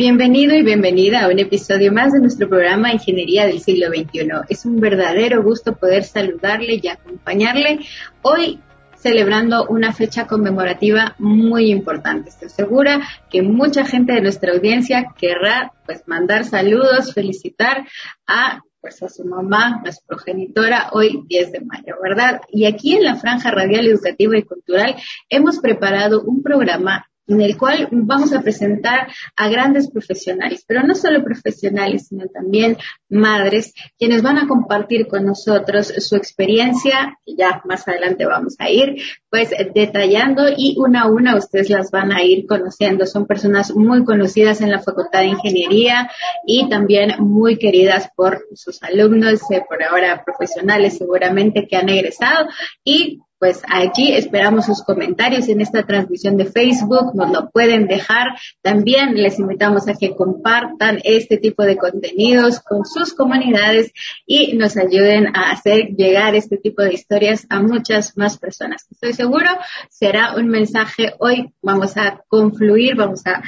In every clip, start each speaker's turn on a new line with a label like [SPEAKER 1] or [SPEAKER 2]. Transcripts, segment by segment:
[SPEAKER 1] Bienvenido y bienvenida a un episodio más de nuestro programa Ingeniería del siglo XXI. Es un verdadero gusto poder saludarle y acompañarle hoy celebrando una fecha conmemorativa muy importante. Estoy segura que mucha gente de nuestra audiencia querrá pues mandar saludos, felicitar a pues a su mamá, a su progenitora, hoy 10 de mayo, ¿verdad? Y aquí en la Franja Radial Educativa y Cultural hemos preparado un programa en el cual vamos a presentar a grandes profesionales, pero no solo profesionales, sino también madres, quienes van a compartir con nosotros su experiencia, que ya más adelante vamos a ir, pues detallando y una a una ustedes las van a ir conociendo. Son personas muy conocidas en la Facultad de Ingeniería y también muy queridas por sus alumnos, eh, por ahora profesionales seguramente que han egresado y pues allí esperamos sus comentarios en esta transmisión de Facebook, nos lo pueden dejar. También les invitamos a que compartan este tipo de contenidos con sus comunidades y nos ayuden a hacer llegar este tipo de historias a muchas más personas. Estoy seguro será un mensaje hoy. Vamos a confluir, vamos a,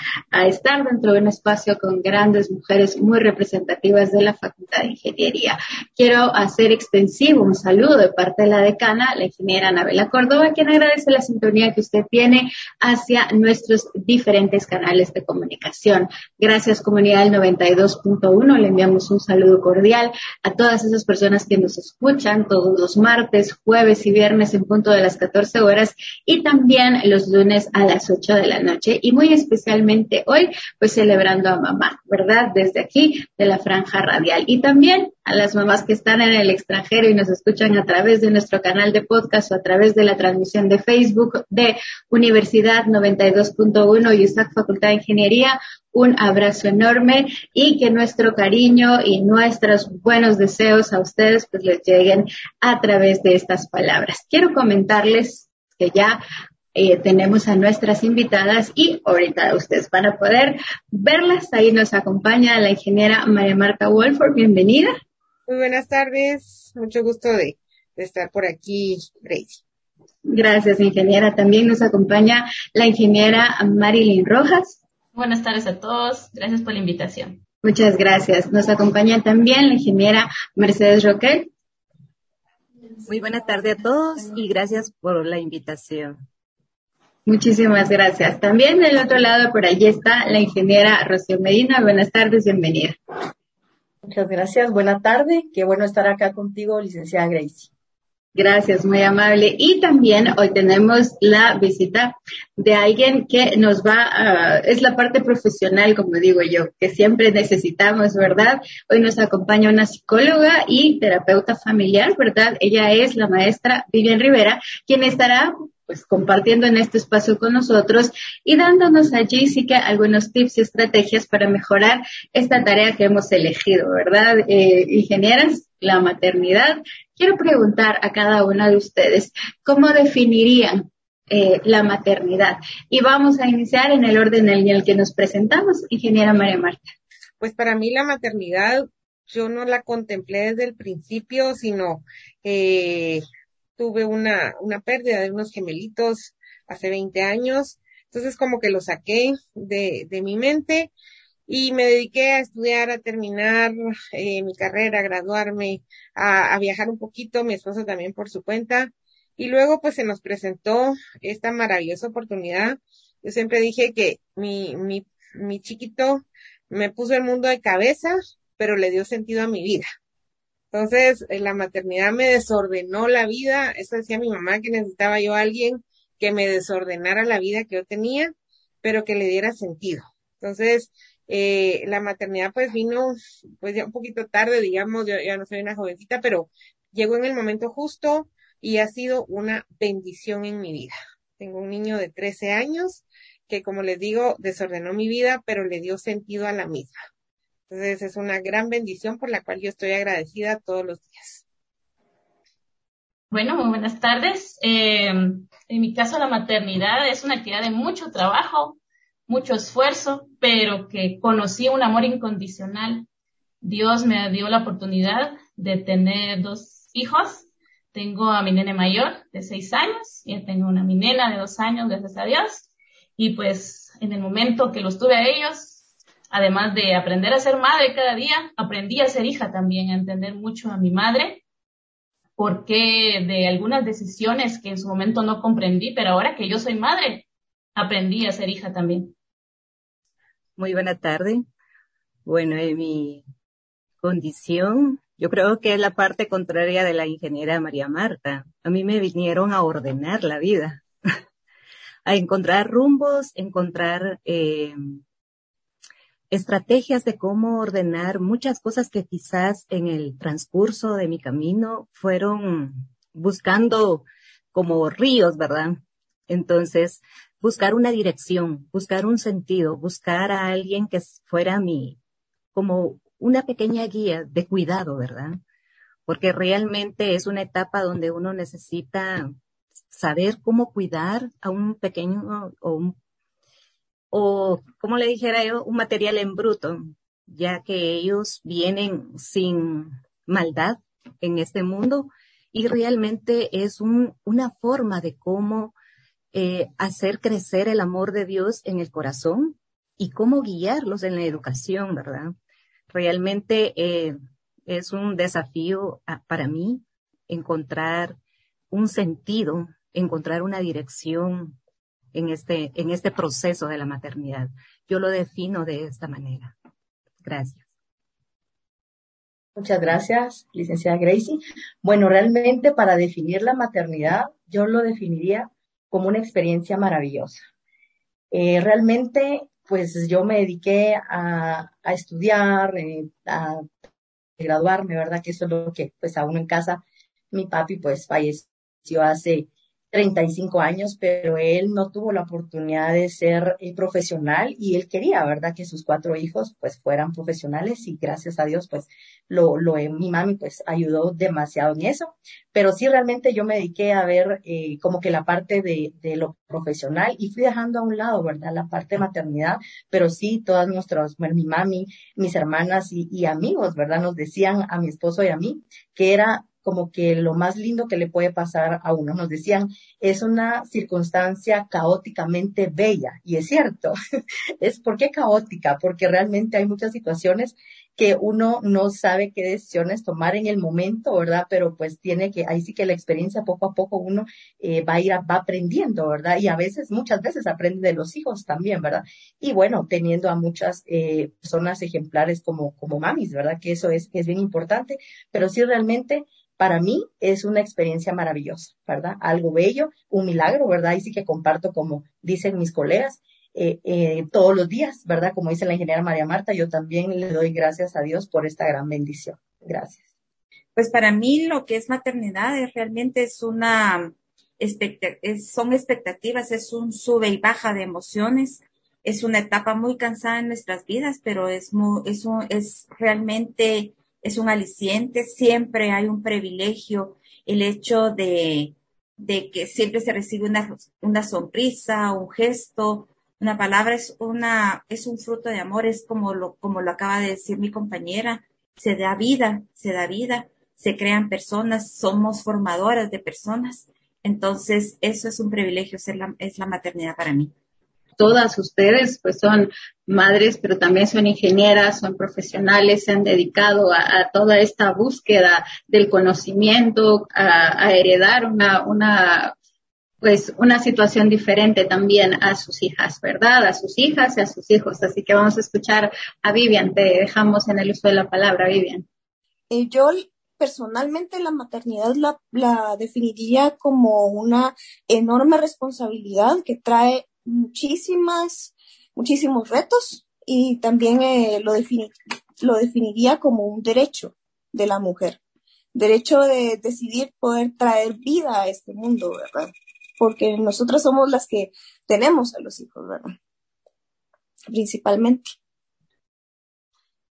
[SPEAKER 1] estar dentro de un espacio con grandes mujeres muy representativas de la Facultad de Ingeniería. Quiero hacer extensivo un saludo de parte de la decana, la ingeniera Anabela Córdoba, quien agradece la sintonía que usted tiene hacia nuestros diferentes canales de comunicación. Gracias comunidad del 92.1, le enviamos un saludo cordial a todas esas personas que nos escuchan todos los martes, jueves y viernes en punto de las 14 horas y también los lunes a las 8 de la noche y muy especialmente hoy pues celebrando a mamá, ¿verdad? Desde aquí de la franja radial y también a las mamás que están en el extranjero y nos escuchan a través de nuestro canal de podcast o a través de la transmisión de Facebook de Universidad 92.1 y USAC Facultad de Ingeniería. Un abrazo enorme y que nuestro cariño y nuestros buenos deseos a ustedes pues les lleguen a través de estas palabras. Quiero comentarles que ya eh, tenemos a nuestras invitadas y ahorita ustedes van a poder verlas. Ahí nos acompaña la ingeniera María Marta Wolford. Bienvenida.
[SPEAKER 2] Muy buenas tardes, mucho gusto de, estar por aquí, Gracie.
[SPEAKER 1] Gracias, ingeniera. También nos acompaña la ingeniera Marilyn Rojas.
[SPEAKER 3] Buenas tardes a todos, gracias por la invitación.
[SPEAKER 1] Muchas gracias. Nos acompaña también la ingeniera Mercedes Roquel.
[SPEAKER 4] Muy buena tarde a todos y gracias por la invitación.
[SPEAKER 1] Muchísimas gracias. También del otro lado, por allí está la ingeniera Rocío Medina. Buenas tardes, bienvenida.
[SPEAKER 5] Muchas gracias. Buena tarde. Qué bueno estar acá contigo, licenciada Gracie.
[SPEAKER 1] Gracias, muy amable. Y también hoy tenemos la visita de alguien que nos va a, es la parte profesional, como digo yo, que siempre necesitamos, ¿verdad? Hoy nos acompaña una psicóloga y terapeuta familiar, ¿verdad? Ella es la maestra Vivian Rivera, quien estará pues compartiendo en este espacio con nosotros y dándonos allí sí que algunos tips y estrategias para mejorar esta tarea que hemos elegido, ¿verdad? Eh, ingenieras, la maternidad. Quiero preguntar a cada una de ustedes, ¿cómo definirían eh, la maternidad? Y vamos a iniciar en el orden en el que nos presentamos, ingeniera María Marta.
[SPEAKER 2] Pues para mí la maternidad yo no la contemplé desde el principio, sino eh, tuve una, una pérdida de unos gemelitos hace 20 años, entonces como que lo saqué de, de mi mente y me dediqué a estudiar, a terminar eh, mi carrera, a graduarme, a, a, viajar un poquito, mi esposo también por su cuenta. Y luego pues se nos presentó esta maravillosa oportunidad. Yo siempre dije que mi, mi, mi chiquito me puso el mundo de cabeza, pero le dio sentido a mi vida. Entonces, eh, la maternidad me desordenó la vida. Eso decía mi mamá que necesitaba yo a alguien que me desordenara la vida que yo tenía, pero que le diera sentido. Entonces, eh, la maternidad pues vino pues ya un poquito tarde, digamos, yo ya no soy una jovencita, pero llegó en el momento justo y ha sido una bendición en mi vida. Tengo un niño de 13 años que, como les digo, desordenó mi vida, pero le dio sentido a la misma. Entonces es una gran bendición por la cual yo estoy agradecida todos los días.
[SPEAKER 3] Bueno, muy buenas tardes. Eh, en mi caso, la maternidad es una actividad de mucho trabajo, mucho esfuerzo, pero que conocí un amor incondicional. Dios me dio la oportunidad de tener dos hijos. Tengo a mi nene mayor de seis años y tengo una mi nena de dos años, gracias a Dios. Y pues en el momento que los tuve a ellos, además de aprender a ser madre cada día, aprendí a ser hija también, a entender mucho a mi madre, porque de algunas decisiones que en su momento no comprendí, pero ahora que yo soy madre, aprendí a ser hija también.
[SPEAKER 4] Muy buena tarde. Bueno, en mi condición, yo creo que es la parte contraria de la ingeniera María Marta. A mí me vinieron a ordenar la vida, a encontrar rumbos, encontrar eh, estrategias de cómo ordenar muchas cosas que quizás en el transcurso de mi camino fueron buscando como ríos, ¿verdad? Entonces, buscar una dirección, buscar un sentido, buscar a alguien que fuera mi, como una pequeña guía de cuidado, ¿verdad? Porque realmente es una etapa donde uno necesita saber cómo cuidar a un pequeño o un o, como le dijera yo, un material en bruto, ya que ellos vienen sin maldad en este mundo y realmente es una forma de cómo eh, hacer crecer el amor de Dios en el corazón y cómo guiarlos en la educación, ¿verdad? Realmente eh, es un desafío ah, para mí encontrar un sentido, encontrar una dirección en este, en este proceso de la maternidad. Yo lo defino de esta manera. Gracias.
[SPEAKER 5] Muchas gracias, licenciada Gracie. Bueno, realmente para definir la maternidad, yo lo definiría como una experiencia maravillosa. Eh, realmente, pues yo me dediqué a, a estudiar, eh, a graduarme, ¿verdad? Que eso es lo que, pues a uno en casa, mi papi pues falleció hace 35 años, pero él no tuvo la oportunidad de ser eh, profesional y él quería, ¿verdad? Que sus cuatro hijos pues fueran profesionales y gracias a Dios pues lo, lo eh, mi mami pues ayudó demasiado en eso, pero sí realmente yo me dediqué a ver eh, como que la parte de, de lo profesional y fui dejando a un lado, ¿verdad? La parte de maternidad, pero sí todas nuestras, bueno, mi mami, mis hermanas y, y amigos, ¿verdad? Nos decían a mi esposo y a mí que era como que lo más lindo que le puede pasar a uno. Nos decían, es una circunstancia caóticamente bella. Y es cierto. es ¿por qué caótica? Porque realmente hay muchas situaciones que uno no sabe qué decisiones tomar en el momento, ¿verdad? Pero pues tiene que, ahí sí que la experiencia poco a poco uno eh, va a ir, va aprendiendo, ¿verdad? Y a veces, muchas veces aprende de los hijos también, ¿verdad? Y bueno, teniendo a muchas eh, personas ejemplares como, como mamis, ¿verdad? Que eso es, es bien importante, pero sí realmente para mí es una experiencia maravillosa, ¿verdad? Algo bello, un milagro, ¿verdad? Y sí que comparto, como dicen mis colegas, eh, eh, todos los días, ¿verdad? Como dice la ingeniera María Marta, yo también le doy gracias a Dios por esta gran bendición. Gracias.
[SPEAKER 6] Pues para mí lo que es maternidad es realmente es una son expectativas, es un sube y baja de emociones, es una etapa muy cansada en nuestras vidas, pero es muy, es, es realmente es un aliciente, siempre hay un privilegio, el hecho de, de que siempre se recibe una, una sonrisa, un gesto, una palabra es una, es un fruto de amor, es como lo, como lo acaba de decir mi compañera, se da vida, se da vida, se crean personas, somos formadoras de personas. Entonces, eso es un privilegio, ser la, es la maternidad para mí
[SPEAKER 1] todas ustedes pues son madres, pero también son ingenieras, son profesionales, se han dedicado a, toda esta búsqueda del conocimiento, a, heredar una, una, pues una situación diferente también a sus hijas, ¿verdad? A sus hijas y a sus hijos. Así que vamos a escuchar a Vivian. Te dejamos en el uso de la palabra, Vivian.
[SPEAKER 7] Eh, yo personalmente la maternidad la, la definiría como una enorme responsabilidad que trae muchísimas, muchísimos retos y también eh, lo, lo definiría como un derecho de la mujer. Derecho de decidir poder traer vida a este mundo, ¿verdad? Porque nosotros somos las que tenemos a los hijos, ¿verdad? Principalmente.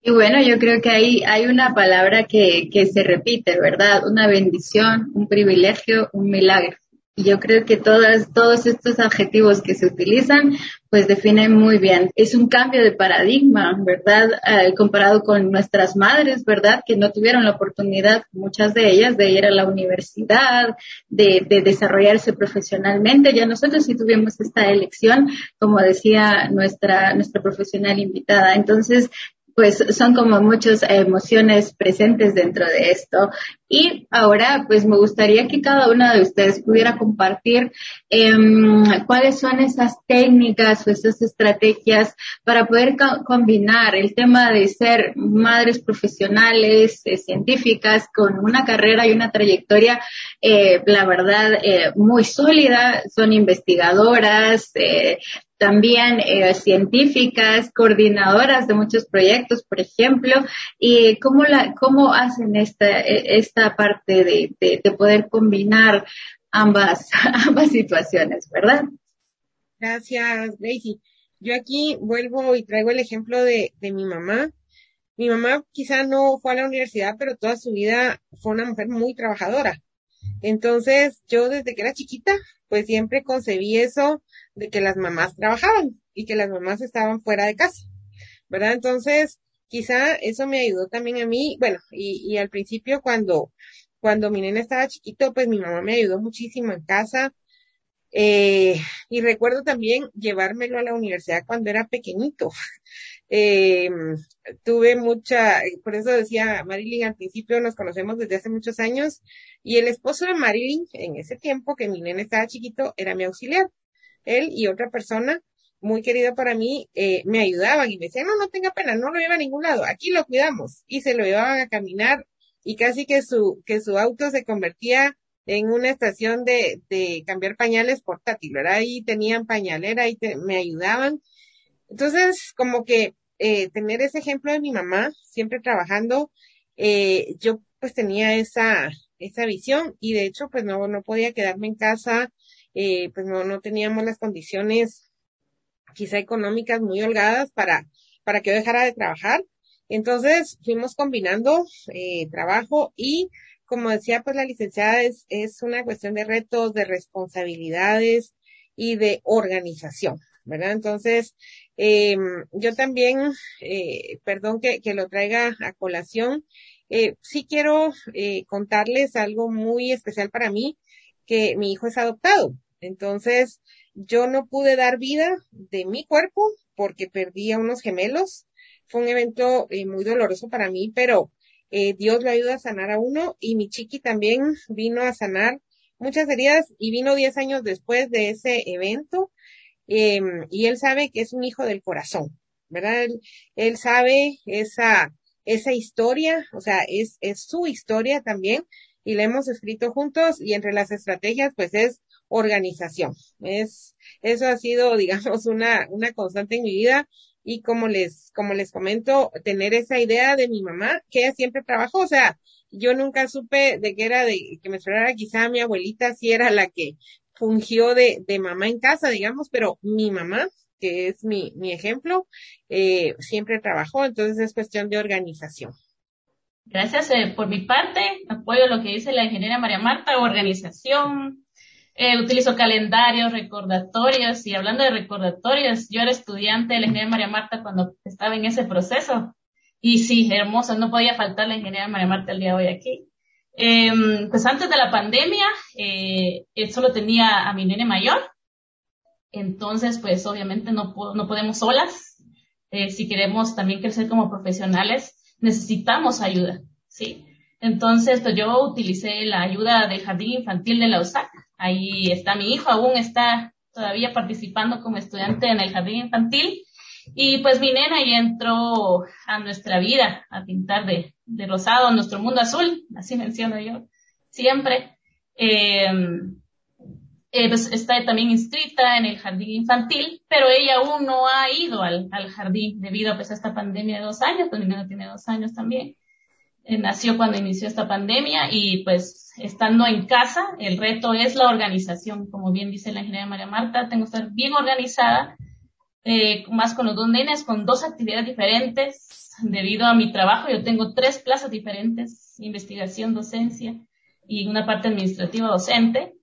[SPEAKER 1] Y bueno, yo creo que ahí hay una palabra que se repite, ¿verdad? Una bendición, un privilegio, un milagro. Yo creo que todas, todos estos adjetivos que se utilizan, pues definen muy bien. Es un cambio de paradigma, ¿verdad? Eh, comparado con nuestras madres, ¿verdad? Que no tuvieron la oportunidad, muchas de ellas, de ir a la universidad, de, de desarrollarse profesionalmente. Ya nosotros sí tuvimos esta elección, como decía nuestra, nuestra profesional invitada. Entonces, pues son como muchas emociones presentes dentro de esto. Y ahora, pues me gustaría que cada una de ustedes pudiera compartir em, cuáles son esas técnicas o esas estrategias para poder combinar el tema de ser madres profesionales, eh, científicas, con una carrera y una trayectoria, eh, la verdad, eh, muy sólida. Son investigadoras, también eh, científicas, coordinadoras de muchos proyectos, por ejemplo, y cómo, la, cómo hacen esta, e, esta parte de, de, poder combinar ambas, ambas situaciones, ¿verdad?
[SPEAKER 2] Gracias, Daisy. Yo aquí vuelvo y traigo el ejemplo de, de mi mamá. Mi mamá quizá no fue a la universidad, pero toda su vida fue una mujer muy trabajadora. Entonces, yo desde que era chiquita, pues siempre concebí eso de que las mamás trabajaban y que las mamás estaban fuera de casa, ¿verdad? Entonces, quizá eso me ayudó también a mí, bueno, y, y al principio cuando, cuando mi nena estaba chiquito, pues mi mamá me ayudó muchísimo en casa. Eh, y recuerdo también llevármelo a la universidad cuando era pequeñito. Eh, tuve mucha, por eso decía Marilyn al principio, nos conocemos desde hace muchos años, y el esposo de Marilyn, en ese tiempo que mi nena estaba chiquito, era mi auxiliar él y otra persona muy querida para mí, eh, me ayudaban y me decían, no, no tenga pena, no lo lleva a ningún lado, aquí lo cuidamos. Y se lo llevaban a caminar y casi que su, que su auto se convertía en una estación de, de cambiar pañales portátil, ¿verdad? Ahí tenían pañalera y me ayudaban. Entonces, como que eh, tener ese ejemplo de mi mamá, siempre trabajando, eh, yo pues tenía esa, esa visión y de hecho pues no, no podía quedarme en casa eh, pues no, no teníamos las condiciones quizá económicas muy holgadas para, para que yo dejara de trabajar. Entonces fuimos combinando eh, trabajo y como decía pues la licenciada es, es una cuestión de retos, de responsabilidades y de organización, ¿verdad? Entonces, eh, yo también, eh, perdón que, que, lo traiga a colación, eh, sí quiero eh, contarles algo muy especial para mí, que mi hijo es adoptado. Entonces, yo no pude dar vida de mi cuerpo porque perdí a unos gemelos. Fue un evento eh, muy doloroso para mí, pero eh, Dios le ayuda a sanar a uno y mi chiqui también vino a sanar muchas heridas y vino diez años después de ese evento eh, y él sabe que es un hijo del corazón, ¿verdad? Él, él sabe esa, esa historia, o sea, es, es su historia también y la hemos escrito juntos y entre las estrategias pues es organización. Es, eso ha sido, digamos, una, una constante en mi vida y como les, como les comento, tener esa idea de mi mamá, que ella siempre trabajó, o sea, yo nunca supe de qué era de que me esperara quizá mi abuelita si era la que fungió de, de mamá en casa, digamos, pero mi mamá, que es mi, mi ejemplo, eh, siempre trabajó, entonces es cuestión de organización.
[SPEAKER 3] Gracias eh, por mi parte, apoyo lo que dice la ingeniera María Marta, organización, eh, utilizo calendarios, recordatorios y hablando de recordatorios, yo era estudiante de la ingeniería María Marta cuando estaba en ese proceso y sí, hermoso, no podía faltar la ingeniería María Marta el día de hoy aquí. Eh, pues antes de la pandemia, eh, solo tenía a mi nene mayor, entonces pues obviamente no, no podemos solas. Eh, si queremos también crecer como profesionales, necesitamos ayuda, ¿sí? Entonces, pues yo utilicé la ayuda del jardín infantil de la Ahí está mi hijo, aún está todavía participando como estudiante en el jardín infantil. Y pues mi nena ya entró a nuestra vida a pintar de, de rosado, nuestro mundo azul, así menciono yo siempre. Eh, eh, pues está también inscrita en el jardín infantil, pero ella aún no ha ido al, al jardín debido a, pues, a esta pandemia de dos años, pues mi nena tiene dos años también. Eh, nació cuando inició esta pandemia y pues estando en casa, el reto es la organización, como bien dice la ingeniera María Marta, tengo que estar bien organizada, eh, más con los dos nenes, con dos actividades diferentes, debido a mi trabajo, yo tengo tres plazas diferentes, investigación, docencia y una parte administrativa docente.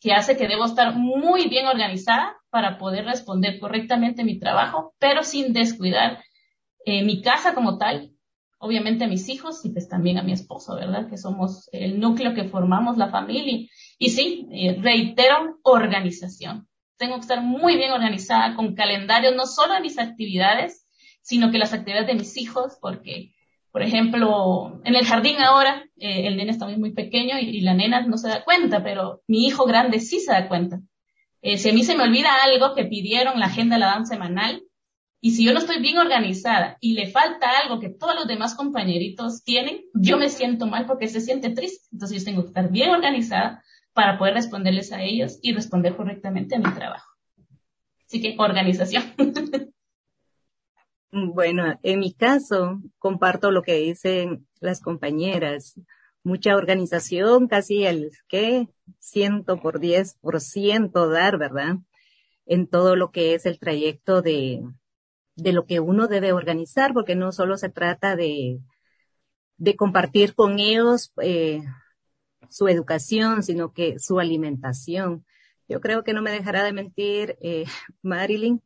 [SPEAKER 3] que hace que debo estar muy bien organizada para poder responder correctamente mi trabajo, pero sin descuidar eh, mi casa como tal, obviamente a mis hijos y pues también a mi esposo, ¿verdad? Que somos el núcleo que formamos la familia. Y sí, eh, reitero, organización. Tengo que estar muy bien organizada con calendarios, no solo de mis actividades, sino que las actividades de mis hijos, porque por ejemplo, en el jardín ahora, eh, el nene está muy, muy pequeño y, la nena no se da cuenta, pero mi hijo grande sí se da cuenta. Eh, si a mí se me olvida algo que pidieron la agenda la danza semanal, y si yo no estoy bien organizada y le falta algo que todos los demás compañeritos tienen, yo me siento mal porque se siente triste. Entonces yo tengo que estar bien organizada para poder responderles a ellos y responder correctamente a mi trabajo. Así que organización.
[SPEAKER 4] Bueno, en mi caso, comparto lo que dicen las compañeras. Mucha organización, casi el que ciento por diez por ciento dar, ¿verdad? En todo lo que es el trayecto de, de lo que uno debe organizar, porque no solo se trata de, de compartir con ellos eh, su educación, sino que su alimentación. Yo creo que no me dejará de mentir eh, Marilyn,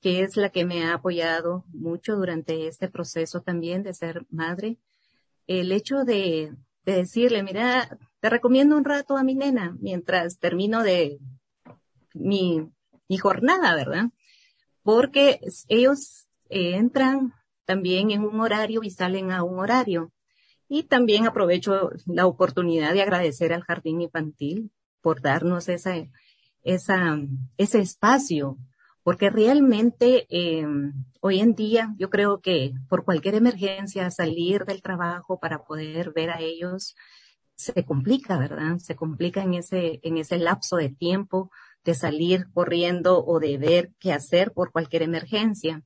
[SPEAKER 4] que es la que me ha apoyado mucho durante este proceso también de ser madre. El hecho de, decirle, mira, te recomiendo un rato a mi nena mientras termino de mi, mi jornada, ¿verdad? Porque ellos entran también en un horario y salen a un horario. Y también aprovecho la oportunidad de agradecer al Jardín Infantil por darnos esa, esa, ese espacio porque realmente eh, hoy en día yo creo que por cualquier emergencia salir del trabajo para poder ver a ellos se complica, ¿verdad? Se complica en ese, en ese lapso de tiempo de salir corriendo o de ver qué hacer por cualquier emergencia.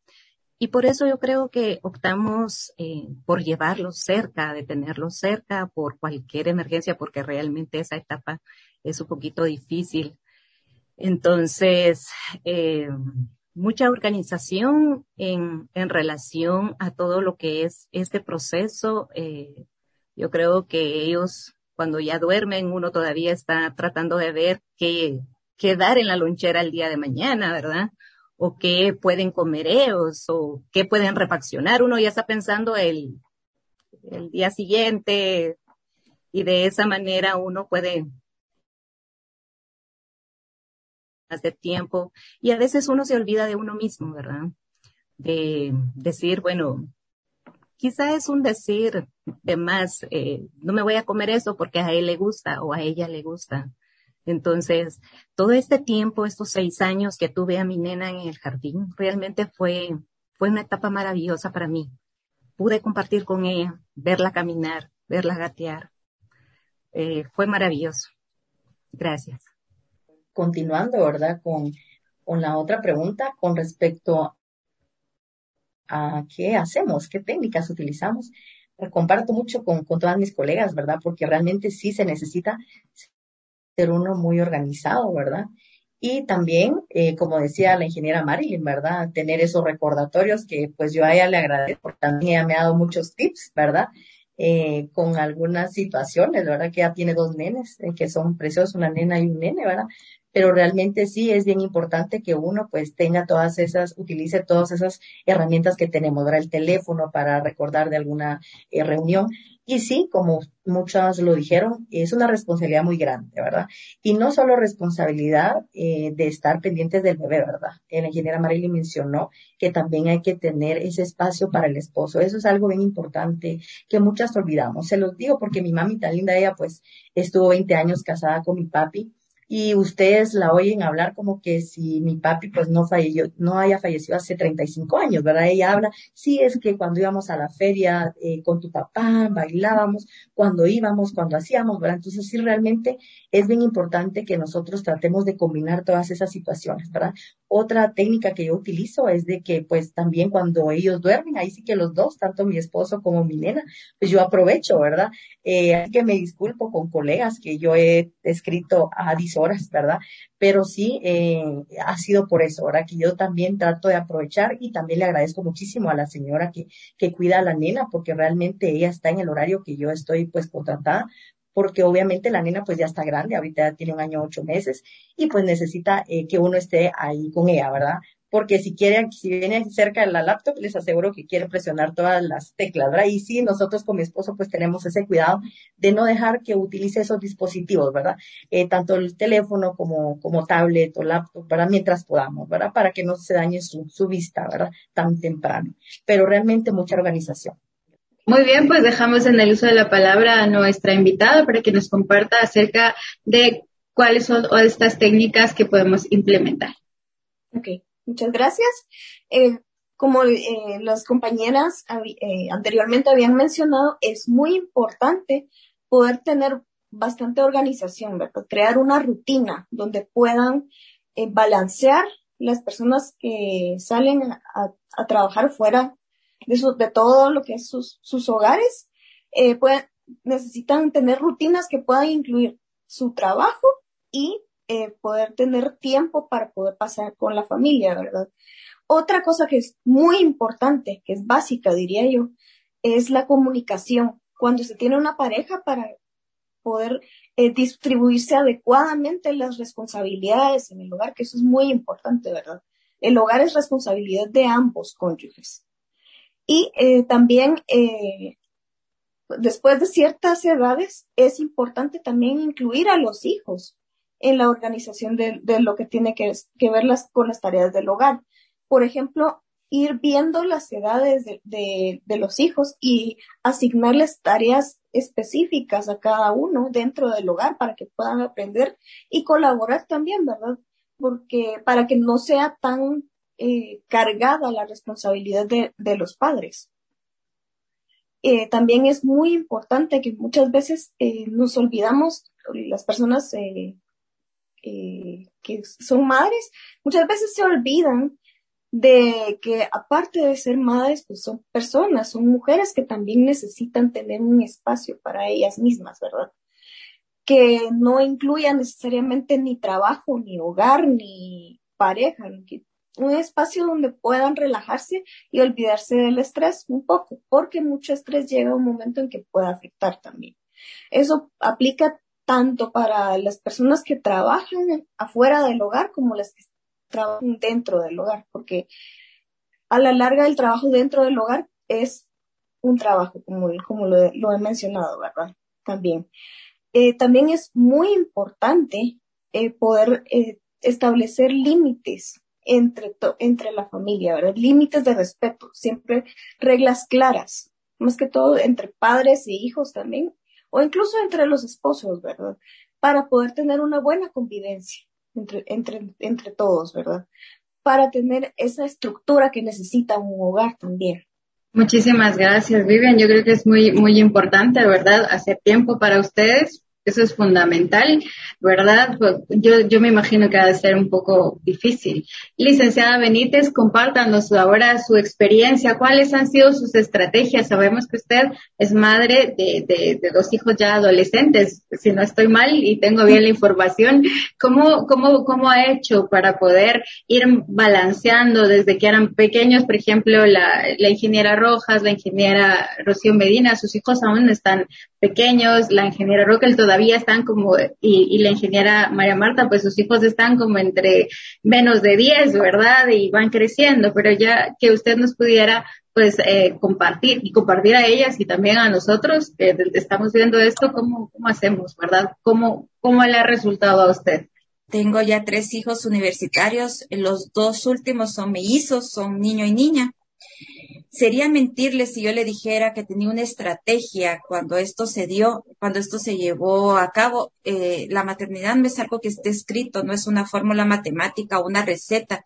[SPEAKER 4] Y por eso yo creo que optamos eh, por llevarlos cerca, de tenerlos cerca por cualquier emergencia, porque realmente esa etapa es un poquito difícil entonces, eh, mucha organización en, en, relación a todo lo que es este proceso. Eh, yo creo que ellos, cuando ya duermen, uno todavía está tratando de ver qué, qué dar en la lonchera el día de mañana, ¿verdad? O qué pueden comer ellos, o qué pueden refaccionar. Uno ya está pensando el, el día siguiente, y de esa manera uno puede de tiempo y a veces uno se olvida de uno mismo, ¿verdad? De decir, bueno, quizá es un decir de más, eh, no me voy a comer eso porque a él le gusta o a ella le gusta. Entonces, todo este tiempo, estos seis años que tuve a mi nena en el jardín, realmente fue, fue una etapa maravillosa para mí. Pude compartir con ella, verla caminar, verla gatear. Eh, fue maravilloso. Gracias
[SPEAKER 5] continuando, ¿verdad? Con, con la otra pregunta con respecto a qué hacemos, qué técnicas utilizamos. Comparto mucho con, con todas mis colegas, ¿verdad? Porque realmente sí se necesita ser uno muy organizado, ¿verdad? Y también, eh, como decía la ingeniera Marilyn, ¿verdad? Tener esos recordatorios que pues yo a ella le agradezco, porque también ella me ha dado muchos tips, ¿verdad? Eh, con algunas situaciones, ¿verdad? Que ya tiene dos nenes, eh, que son preciosos, una nena y un nene, ¿verdad? pero realmente sí es bien importante que uno pues tenga todas esas, utilice todas esas herramientas que tenemos, ¿verdad? El teléfono para recordar de alguna eh, reunión. Y sí, como muchas lo dijeron, es una responsabilidad muy grande, ¿verdad? Y no solo responsabilidad eh, de estar pendientes del bebé, ¿verdad? La ingeniera Marilyn mencionó que también hay que tener ese espacio para el esposo. Eso es algo bien importante que muchas olvidamos. Se los digo porque mi mami tan linda, ella pues estuvo 20 años casada con mi papi y ustedes la oyen hablar como que si mi papi pues no falleció, no haya fallecido hace 35 años, ¿verdad? Ella habla, sí es que cuando íbamos a la feria eh, con tu papá, bailábamos, cuando íbamos, cuando hacíamos, ¿verdad? Entonces sí realmente es bien importante que nosotros tratemos de combinar todas esas situaciones, ¿verdad? Otra técnica que yo utilizo es de que pues también cuando ellos duermen, ahí sí que los dos, tanto mi esposo como mi nena, pues yo aprovecho, ¿verdad? Eh, así que me disculpo con colegas que yo he escrito a 10 horas, ¿verdad? Pero sí eh, ha sido por eso, ¿verdad? Que yo también trato de aprovechar y también le agradezco muchísimo a la señora que, que cuida a la nena porque realmente ella está en el horario que yo estoy pues contratada porque obviamente la nena pues ya está grande, ahorita ya tiene un año ocho meses y pues necesita eh, que uno esté ahí con ella, ¿verdad? Porque si quieren, si vienen cerca de la laptop, les aseguro que quiere presionar todas las teclas, ¿verdad? Y sí, nosotros con mi esposo pues tenemos ese cuidado de no dejar que utilice esos dispositivos, ¿verdad? Eh, tanto el teléfono como, como tablet o laptop, ¿verdad? Mientras podamos, ¿verdad? Para que no se dañe su, su vista, ¿verdad? Tan temprano. Pero realmente mucha organización.
[SPEAKER 1] Muy bien, pues dejamos en el uso de la palabra a nuestra invitada para que nos comparta acerca de cuáles son estas técnicas que podemos implementar.
[SPEAKER 7] Ok, muchas gracias. Eh, como eh, las compañeras eh, anteriormente habían mencionado, es muy importante poder tener bastante organización, ¿verdad? Crear una rutina donde puedan balancear las personas que salen a, trabajar fuera de, de todo lo que es sus, sus hogares, pueden, necesitan tener rutinas que puedan incluir su trabajo y eh, poder tener tiempo para poder pasar con la familia, ¿verdad? Otra cosa que es muy importante, que es básica, diría yo, es la comunicación. Cuando se tiene una pareja para poder eh, distribuirse adecuadamente las responsabilidades en el hogar, que eso es muy importante, ¿verdad? El hogar es responsabilidad de ambos cónyuges. Y eh, también, después de ciertas edades, es importante también incluir a los hijos en la organización de, lo que tiene que, ver las, con las tareas del hogar. Por ejemplo, ir viendo las edades de, de, los hijos y asignarles tareas específicas a cada uno dentro del hogar para que puedan aprender y colaborar también, ¿verdad? Porque para que no sea tan eh, cargada la responsabilidad de, los padres. Eh, también es muy importante que muchas veces eh, nos olvidamos, las personas que son madres, muchas veces se olvidan de que aparte de ser madres, pues son personas, son mujeres que también necesitan tener un espacio para ellas mismas, ¿verdad? Que no incluya necesariamente ni trabajo, ni hogar, ni pareja, un espacio donde puedan relajarse y olvidarse del estrés un poco, porque mucho estrés llega a un momento en que puede afectar también. Eso aplica tanto para las personas que trabajan afuera del hogar como las que trabajan dentro del hogar, porque a la larga el trabajo dentro del hogar es un trabajo, como, como lo, he mencionado, ¿verdad? También. Eh, también es muy importante eh, poder eh, establecer límites entre, entre la familia, ¿verdad? Límites de respeto, siempre reglas claras, más que todo entre padres e hijos también, o incluso entre los esposos, ¿verdad? Para poder tener una buena convivencia entre, entre, entre todos, ¿verdad? Para tener esa estructura que necesita un hogar también.
[SPEAKER 1] Muchísimas gracias, Vivian. Yo creo que es muy, muy importante, ¿verdad? Hacer tiempo para ustedes eso es fundamental, ¿verdad? Pues, yo, yo me imagino que ha de ser un poco difícil. Licenciada Benítez, compártanos ahora su experiencia. ¿Cuáles han sido sus estrategias? Sabemos que usted es madre de, de, de dos hijos ya adolescentes, si no estoy mal y tengo bien la información. ¿Cómo, cómo, cómo ha hecho para poder ir balanceando desde que eran pequeños? Por ejemplo, la, la ingeniera Rojas, la ingeniera Rocío Medina, sus hijos aún están pequeños, la ingeniera Roquel todavía están como, y, la ingeniera María Marta, pues sus hijos están como entre menos de 10, ¿verdad? Y van creciendo, pero ya que usted nos pudiera pues eh, compartir y compartir a ellas y también a nosotros que estamos viendo esto, ¿cómo, cómo hacemos, verdad? ¿Cómo, ¿Cómo le ha resultado a usted?
[SPEAKER 6] Tengo ya tres hijos universitarios, los dos últimos son mellizos, son niño y niña. Sería mentirle si yo le dijera que tenía una estrategia cuando esto se dio, cuando esto se llevó a cabo. Eh, la maternidad no es algo que esté escrito, no es una fórmula matemática o una receta.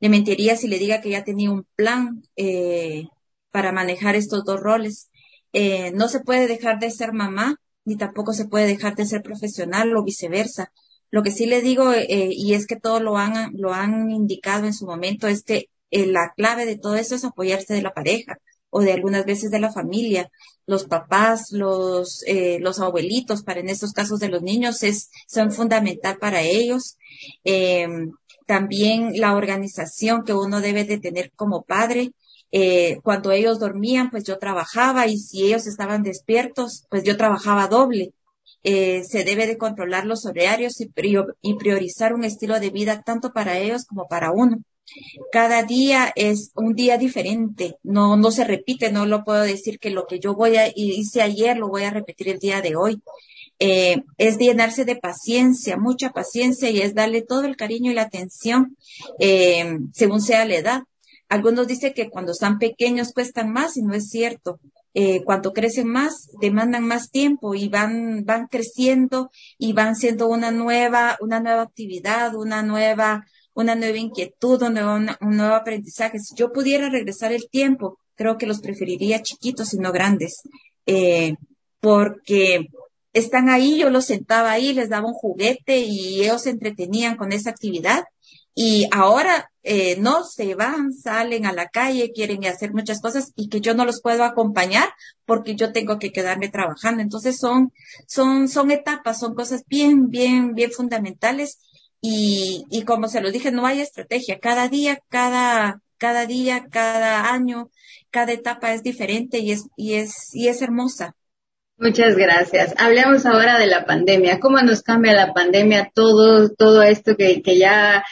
[SPEAKER 6] Le mentiría si le diga que ya tenía un plan eh, para manejar estos dos roles. Eh, no se puede dejar de ser mamá, ni tampoco se puede dejar de ser profesional o viceversa. Lo que sí le digo, y es que todo lo han, lo han indicado en su momento, es que eh, la clave de todo eso es apoyarse de la pareja o de algunas veces de la familia, los papás, los, eh, los abuelitos, para en estos casos de los niños, es, son fundamental para ellos. Eh, también la organización que uno debe de tener como padre. Eh, cuando ellos dormían, pues yo trabajaba y si ellos estaban despiertos, pues yo trabajaba doble. eh, se debe de controlar los horarios y priorizar un estilo de vida tanto para ellos como para uno. Cada día es un día diferente, no, no se repite, no lo puedo decir que lo que yo voy a hice ayer lo voy a repetir el día de hoy. Eh, es llenarse de paciencia, mucha paciencia y es darle todo el cariño y la atención eh, según sea la edad. Algunos dicen que cuando están pequeños cuestan más y no es cierto. Eh, cuando crecen más, demandan más tiempo y van, van creciendo y van siendo una nueva, una nueva actividad, una nueva, una nueva inquietud, un nuevo, aprendizaje. Si yo pudiera regresar el tiempo, creo que los preferiría chiquitos y no grandes, eh, porque están ahí, yo los sentaba ahí, les daba un juguete y ellos se entretenían con esa actividad. Y ahora eh, no se van, salen a la calle, quieren hacer muchas cosas y que yo no los puedo acompañar porque yo tengo que quedarme trabajando. Entonces son, son, son etapas, son cosas bien, bien, bien fundamentales. Y, y como se lo dije, no hay estrategia. Cada día, cada, cada día, cada año, cada etapa es diferente y es, y es, y es hermosa.
[SPEAKER 1] Muchas gracias. Hablemos ahora de la pandemia. ¿Cómo nos cambia la pandemia todo, todo esto que, que ya,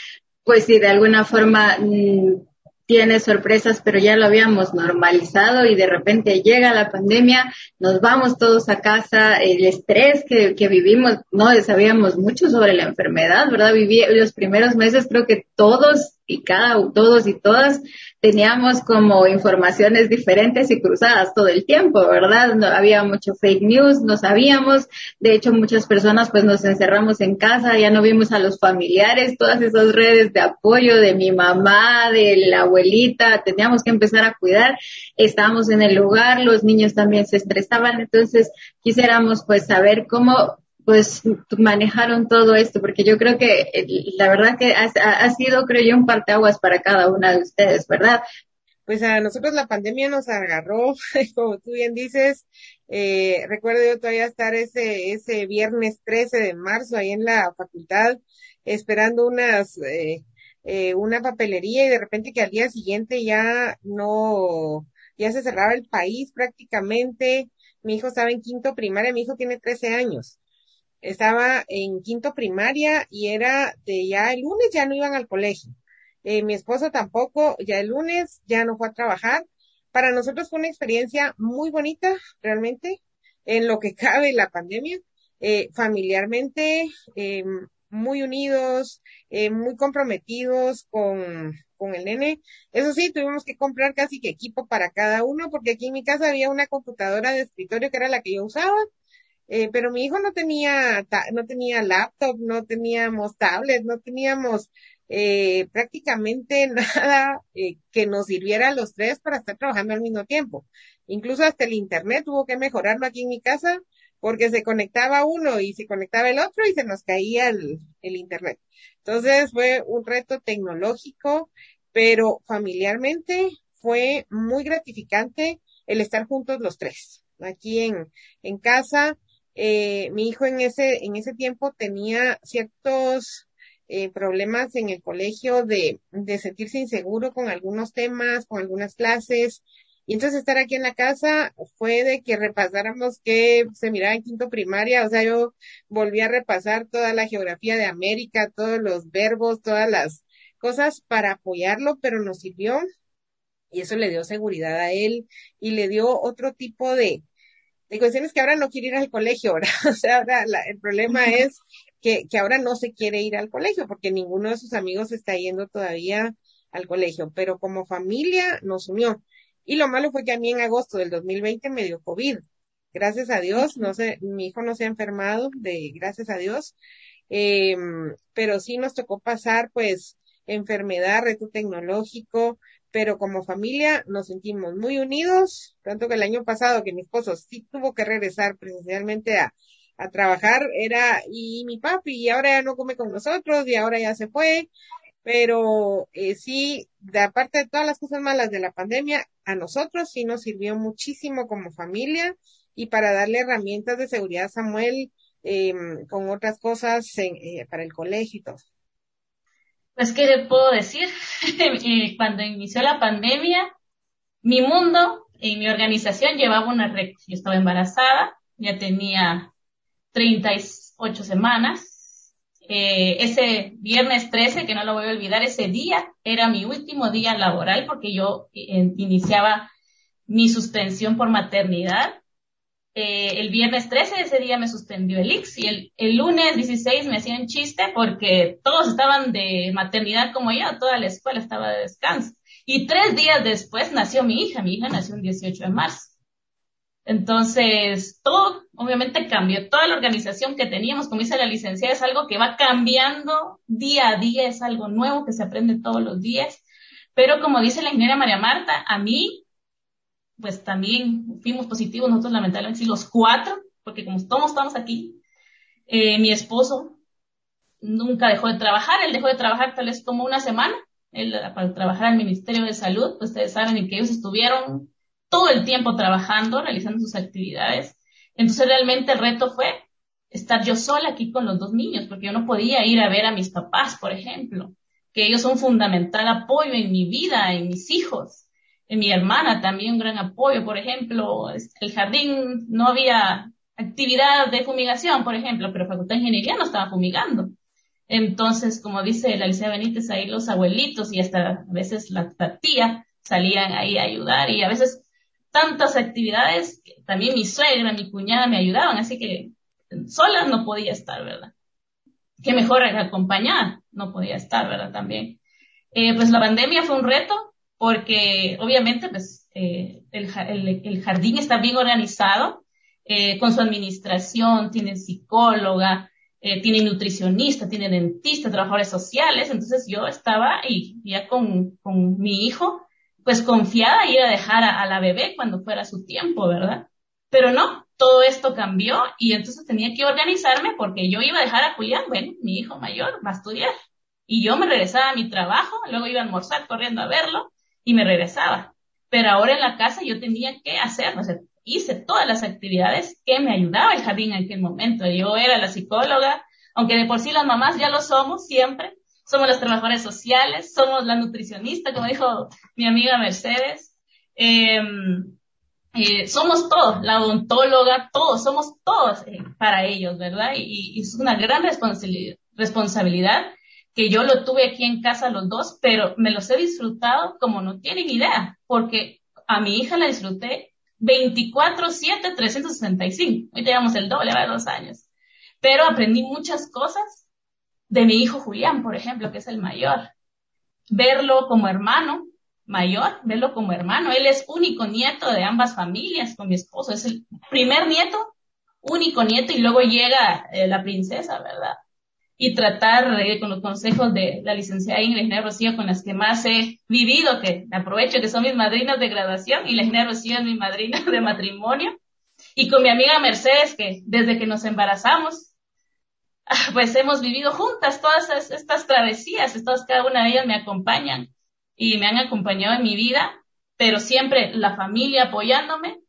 [SPEAKER 1] pues si de alguna forma mm, tiene sorpresas, pero ya lo habíamos normalizado y de repente llega la pandemia, nos vamos todos a casa, el estrés que, que vivimos, no sabíamos mucho sobre la enfermedad, ¿verdad? Viví los primeros meses, creo que todos y cada, todos y todas teníamos como informaciones diferentes y cruzadas todo el tiempo, ¿verdad? No, había mucho fake news, no sabíamos, de hecho muchas personas pues nos encerramos en casa, ya no vimos a los familiares, todas esas redes de apoyo de mi mamá, de la abuelita, teníamos que empezar a cuidar, estábamos en el lugar, los niños también se estresaban, entonces quisiéramos pues saber cómo pues manejaron todo esto, porque yo creo que la verdad que ha, sido, creo yo, un parteaguas para cada una de ustedes, ¿verdad?
[SPEAKER 2] Pues a nosotros la pandemia nos agarró, como tú bien dices, eh, recuerdo yo todavía estar ese, ese viernes 13 de marzo ahí en la facultad, esperando unas, eh, eh, una papelería y de repente que al día siguiente ya no, ya se cerraba el país prácticamente. Mi hijo estaba en quinto primaria, mi hijo tiene 13 años estaba en quinto primaria y era de ya el lunes ya no iban al colegio. Eh, mi esposo tampoco, ya el lunes ya no fue a trabajar. Para nosotros fue una experiencia muy bonita, realmente, en lo que cabe la pandemia, eh, familiarmente, eh, muy unidos, eh, muy comprometidos con, con el nene. Eso sí, tuvimos que comprar casi que equipo para cada uno, porque aquí en mi casa había una computadora de escritorio que era la que yo usaba, eh, pero mi hijo no tenía, no tenía laptop, no teníamos tablet, no teníamos eh, prácticamente nada eh, que nos sirviera a los tres para estar trabajando al mismo tiempo. Incluso hasta el internet tuvo que mejorarlo aquí en mi casa porque se conectaba uno y se conectaba el otro y se nos caía el, el internet. Entonces fue un reto tecnológico, pero familiarmente fue muy gratificante el estar juntos los tres aquí en, en casa eh, mi hijo en ese, en ese tiempo tenía ciertos eh, problemas en el colegio de, de sentirse inseguro con algunos temas, con algunas clases. Y entonces estar aquí en la casa fue de que repasáramos que se miraba en quinto primaria, o sea, yo volví a repasar toda la geografía de América, todos los verbos, todas las cosas para apoyarlo, pero nos sirvió y eso le dio seguridad a él y le dio otro tipo de, la cuestión es que ahora no quiere ir al colegio, ahora, o sea, ahora el problema es que, que ahora no se quiere ir al colegio porque ninguno de sus amigos está yendo todavía al colegio, pero como familia nos unió. Y lo malo fue que a mí en agosto del 2020 me dio COVID. Gracias a Dios, no sé, mi hijo no se ha enfermado, de gracias a Dios, eh, pero sí nos tocó pasar pues enfermedad, reto tecnológico, pero como familia nos sentimos muy unidos, tanto que el año pasado que mi esposo sí tuvo que regresar presencialmente a, a trabajar, era, y mi papi, y ahora ya no come con nosotros, y ahora ya se fue, pero eh, sí, de aparte de todas las cosas malas de la pandemia, a nosotros sí nos sirvió muchísimo como familia y para darle herramientas de seguridad a Samuel eh, con otras cosas eh, para el colegio y todo.
[SPEAKER 3] Pues, ¿qué le puedo decir? Cuando inició la pandemia, mi mundo y mi organización llevaba una red. Yo estaba embarazada, ya tenía 38 semanas. Eh, ese viernes 13, que no lo voy a olvidar, ese día era mi último día laboral porque yo eh, iniciaba mi suspensión por maternidad. Eh, el viernes 13 ese día me suspendió el IX y el, el lunes 16 me hacían chiste porque todos estaban de maternidad como yo, toda la escuela estaba de descanso. Y tres días después nació mi hija, mi hija nació el 18 de marzo. Entonces, todo obviamente cambió. Toda la organización que teníamos, como dice la licenciada, es algo que va cambiando día a día, es algo nuevo que se aprende todos los días. Pero como dice la ingeniera María Marta, a mí, pues también fuimos positivos, nosotros lamentablemente, los cuatro, porque como todos estamos aquí, eh, mi esposo nunca dejó de trabajar, él dejó de trabajar tal vez como una semana, él para trabajar al Ministerio de Salud, pues ustedes saben que ellos estuvieron todo el tiempo trabajando, realizando sus actividades. Entonces realmente el reto fue estar yo sola aquí con los dos niños, porque yo no podía ir a ver a mis papás, por ejemplo, que ellos son fundamental apoyo en mi vida, en mis hijos, mi hermana también un gran apoyo, por ejemplo, el jardín no había actividad de fumigación, por ejemplo, pero Facultad de Ingeniería no estaba fumigando. Entonces, como dice la Alicia Benítez, ahí los abuelitos y hasta a veces la tía salían ahí a ayudar y a veces tantas actividades, también mi suegra, mi cuñada me ayudaban, así que sola no podía estar, ¿verdad? Qué mejor era acompañar, no podía estar, ¿verdad? También. Eh, pues la pandemia fue un reto porque obviamente pues eh, el, el, jardín está bien organizado eh, con su administración, tiene psicóloga, eh, tiene nutricionista, tiene dentista, trabajadores sociales, entonces yo estaba ahí ya con, con mi hijo pues confiada ir a dejar a, la bebé cuando fuera su tiempo, ¿verdad? Pero no, todo esto cambió y entonces tenía que organizarme porque yo iba a dejar a Julián, bueno, mi hijo mayor va a estudiar. Y yo me regresaba a mi trabajo, luego iba a almorzar corriendo a verlo y me regresaba. Pero ahora en la casa yo tenía que hacer, o sea, hice todas las actividades que me ayudaba el jardín en aquel momento. Yo era la psicóloga, aunque de por sí las mamás ya lo somos siempre, somos las trabajadoras sociales, somos la nutricionista, como dijo mi amiga Mercedes. Em, eh, somos todos, la odontóloga, todos, somos todos eh, para ellos, ¿verdad? Y, es una gran responsabilidad que yo lo tuve aquí en casa los dos, pero me los he disfrutado como no tienen idea, porque a mi hija la disfruté 24-7, 365. Hoy tenemos el doble, ¿verdad? Dos años. Pero aprendí muchas cosas de mi hijo Julián, por ejemplo, que es el mayor. Verlo como hermano mayor, verlo como hermano. Él es único nieto de ambas familias con mi esposo. Es el primer nieto, único nieto, y luego llega eh, la princesa, ¿verdad? Y tratar eh, con los consejos de la licenciada Ingrid Rocío con las que más he vivido, que aprovecho que son mis madrinas de graduación y la Ingrid Rocío es mi madrina de matrimonio. Y con mi amiga Mercedes, que desde que nos embarazamos, pues hemos vivido juntas todas estas travesías, todas, cada una de ellas me acompañan y me han acompañado en mi vida, pero siempre la familia apoyándome.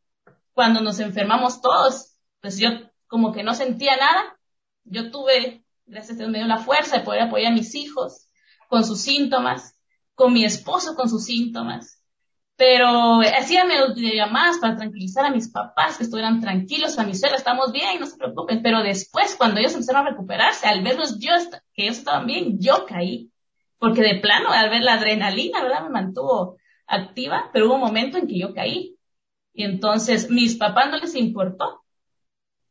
[SPEAKER 3] Cuando nos enfermamos todos, pues yo como que no sentía nada. Yo tuve, gracias a Dios me dio la fuerza de poder apoyar a mis hijos con sus síntomas, con mi esposo con sus síntomas. Pero hacía llamadas para tranquilizar a mis papás, que estuvieran tranquilos, a mi suegra, estamos bien, no se preocupen. Pero después, cuando ellos empezaron a recuperarse, al verlos yo, que ellos estaban bien, yo caí. Porque de plano, al ver la adrenalina, ¿verdad? Me mantuvo activa, pero hubo un momento en que yo caí. Y entonces, mis papás no les importó.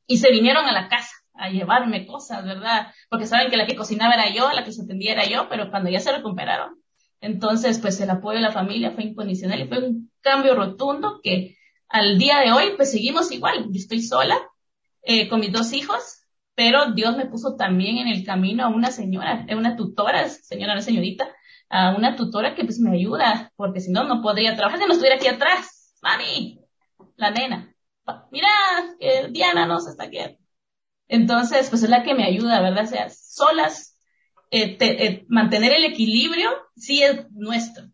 [SPEAKER 3] Y se vinieron a la casa a llevarme cosas, ¿verdad? Porque saben que la que cocinaba era yo, la que se atendía era yo, pero cuando ya se recuperaron, entonces, pues el apoyo de la familia fue incondicional y fue un cambio rotundo que al día de hoy, pues seguimos igual. Yo estoy sola eh, con mis dos hijos, pero Dios me puso también en el camino a una señora, a una tutora, señora, no señorita, a una tutora que pues me ayuda, porque si no, no podría trabajar si no estuviera aquí atrás. Mami, la nena, mira, que Diana no se está quieto. Entonces, pues es la que me ayuda, ¿verdad? O sea, solas eh, eh, mantener el equilibrio sí es nuestro.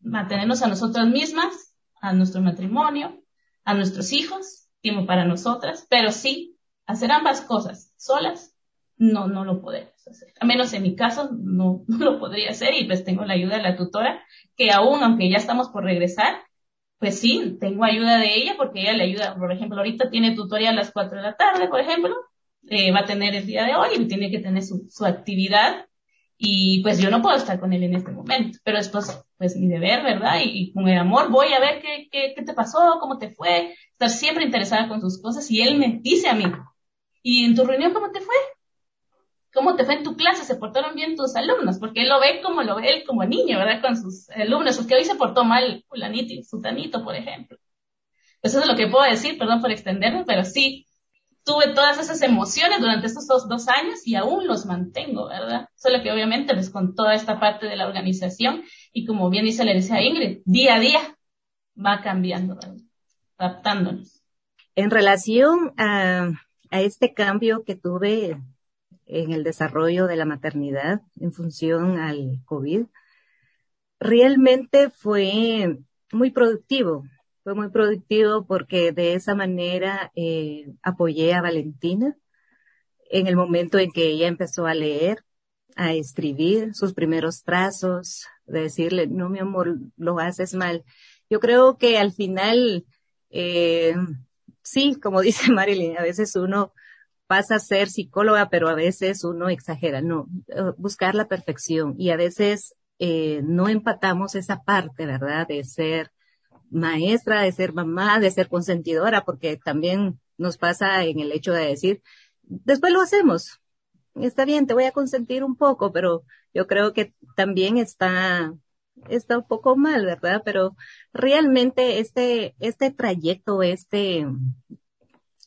[SPEAKER 3] Mantenernos a nosotras mismas, a nuestro matrimonio, a nuestros hijos, tiempo para nosotras, pero sí, hacer ambas cosas solas, no, no lo podemos hacer. A menos en mi caso, no, no lo podría hacer y pues tengo la ayuda de la tutora, que aún, aunque ya estamos por regresar, pues sí, tengo ayuda de ella porque ella le ayuda, por ejemplo, ahorita tiene tutoría a las 4 de la tarde, por ejemplo, eh, va a tener el día de hoy y tiene que tener su, su actividad y pues yo no puedo estar con él en este momento, pero después, pues mi deber, ¿verdad? Y, con el amor voy a ver qué, qué, qué te pasó, cómo te fue, estar siempre interesada con sus cosas y él me dice a mí, ¿y en tu reunión cómo te fue? ¿Cómo te fue en tu clase? ¿Se portaron bien tus alumnos? Porque él lo ve como lo ve él como niño, ¿verdad? Con sus alumnos, porque hoy se portó mal fulanito y sutanito, por ejemplo. Pues eso es lo que puedo decir, perdón por extenderme, pero sí, tuve todas esas emociones durante estos dos, años y aún los mantengo, ¿verdad? Solo que obviamente pues con toda esta parte de la organización y como bien dice la decía Ingrid, día a día va cambiando, adaptándonos.
[SPEAKER 4] En relación a este cambio que tuve en el desarrollo de la maternidad en función al COVID, realmente fue muy productivo fue muy productivo porque de esa manera eh, apoyé a Valentina en el momento en que ella empezó a leer, a escribir sus primeros trazos, de decirle, no, mi amor, lo haces mal. Yo creo que al final, eh, sí, como dice Marilyn, a veces uno pasa a ser psicóloga, pero a veces uno exagera, no, eh, buscar la perfección y a veces no empatamos esa parte, ¿verdad? De ser maestra, de ser mamá, de ser consentidora, porque también nos pasa en el hecho de decir, después lo hacemos. Está bien, te voy a consentir un poco, pero yo creo que también está, está un poco mal, ¿verdad? Pero realmente este, este trayecto, este,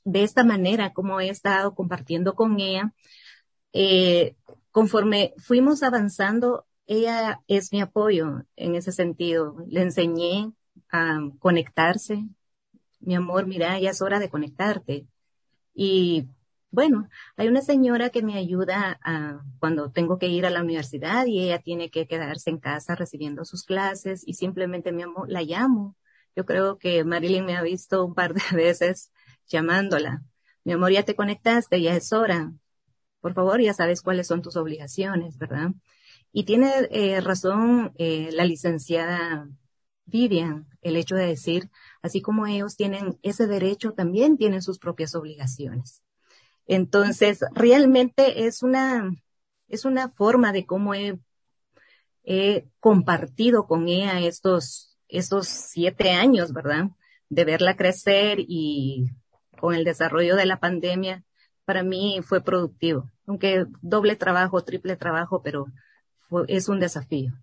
[SPEAKER 4] de esta manera, como he estado compartiendo con ella, eh, conforme fuimos avanzando, ella es mi apoyo en ese sentido. Le enseñé a conectarse. Mi amor, mira, ya es hora de conectarte. Y bueno, hay una señora que me ayuda cuando tengo que ir a la universidad y ella tiene que quedarse en casa recibiendo sus clases y simplemente mi amor, la llamo. Yo creo que Marilyn me ha visto un par de veces llamándola. Mi amor, ya te conectaste, ya es hora. Por favor, ya sabes cuáles son tus obligaciones, ¿verdad? Y tiene eh, razón eh, la licenciada Vivian, el hecho de decir, así como ellos tienen ese derecho, también tienen sus propias obligaciones. Entonces, realmente es una, es una forma de cómo he, compartido con ella estos, estos siete años, ¿verdad? De verla crecer y con el desarrollo de la pandemia, para mí fue productivo, aunque doble trabajo, triple trabajo, pero es un desafío.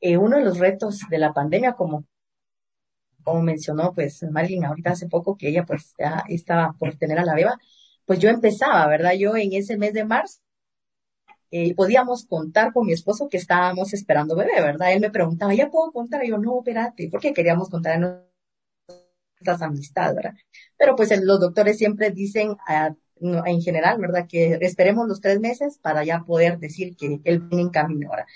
[SPEAKER 5] Eh, uno de los retos de la pandemia, como, como mencionó pues Marilyn ahorita hace poco, que ella pues ya estaba por tener a la beba, pues yo empezaba, ¿verdad? Yo en ese mes de marzo eh, podíamos contar con mi esposo que estábamos esperando bebé, ¿verdad? Él me preguntaba, ¿ya puedo contar? Y yo, no, espérate, porque queríamos contar en nuestras amistades, ¿verdad? Pero pues los doctores siempre dicen en general, ¿verdad? Que esperemos los tres meses para ya poder decir que él viene en camino, ¿verdad?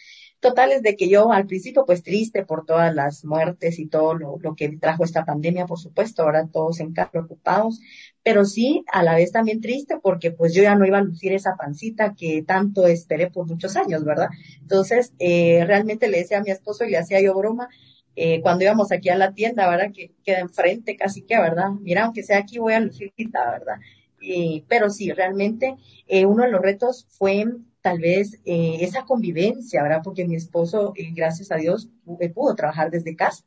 [SPEAKER 5] Totales de que yo al principio pues triste por todas las muertes y todo lo, lo que trajo esta pandemia, por supuesto, ahora todos en casa preocupados, pero sí a la vez también triste porque pues yo ya no iba a lucir esa pancita que tanto esperé por muchos años, ¿verdad? Entonces, eh, realmente le decía a mi esposo y le hacía yo broma, eh, cuando íbamos aquí a la tienda, ¿verdad? Que queda enfrente casi que, ¿verdad? Mira, aunque sea aquí voy a lucir ¿verdad? pero sí, realmente eh, uno de los retos fue tal vez eh, esa convivencia, ¿verdad? Porque mi esposo, eh, gracias a Dios, eh, pudo trabajar desde casa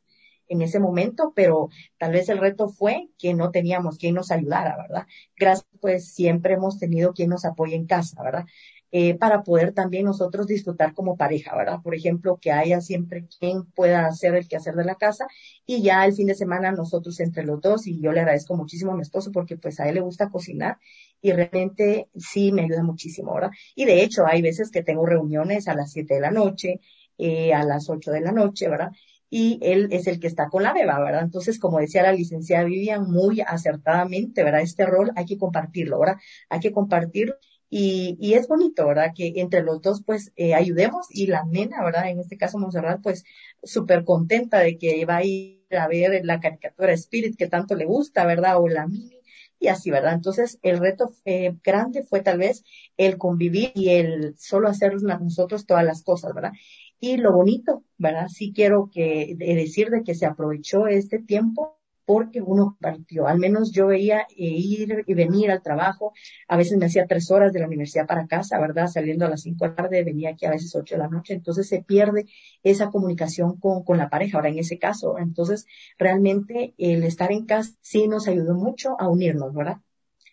[SPEAKER 5] en ese momento, pero tal vez el reto fue que no teníamos quien nos ayudara, ¿verdad? Gracias, pues siempre hemos tenido quien nos apoye en casa, ¿verdad? eh, para poder también nosotros disfrutar como pareja, ¿verdad? Por ejemplo, que haya siempre quien pueda hacer el quehacer de la casa y ya el fin de semana nosotros entre los dos y yo le agradezco muchísimo a mi esposo porque pues a él le gusta cocinar y realmente sí me ayuda muchísimo, ¿verdad? Y de hecho hay veces que tengo reuniones a las siete de la noche, eh, a las ocho de la noche, ¿verdad? y él es el que está con la beba, ¿verdad? Entonces, como decía la licenciada Vivian muy acertadamente, ¿verdad? Este rol hay que compartirlo, ¿verdad? Hay que compartirlo y, y es bonito, ¿verdad? Que entre los dos, pues, eh, ayudemos y la nena, ¿verdad? En este caso, Monserrat, pues, súper contenta de que va a ir a ver la caricatura Spirit que tanto le gusta, ¿verdad? O la mini, y así, ¿verdad? Entonces, el reto eh, grande fue tal vez el convivir y el solo hacer nosotros todas las cosas, ¿verdad? Y lo bonito, ¿verdad? Sí quiero que decir de que se aprovechó este tiempo porque uno partió. Al menos yo veía eh, ir y venir al trabajo. A veces me hacía tres horas de la universidad para casa, ¿verdad? Saliendo a las cinco de la tarde, venía aquí a veces ocho de la noche. Entonces se pierde esa comunicación con, con la pareja. Ahora, en ese caso, entonces realmente el estar en casa sí nos ayudó mucho a unirnos, ¿verdad?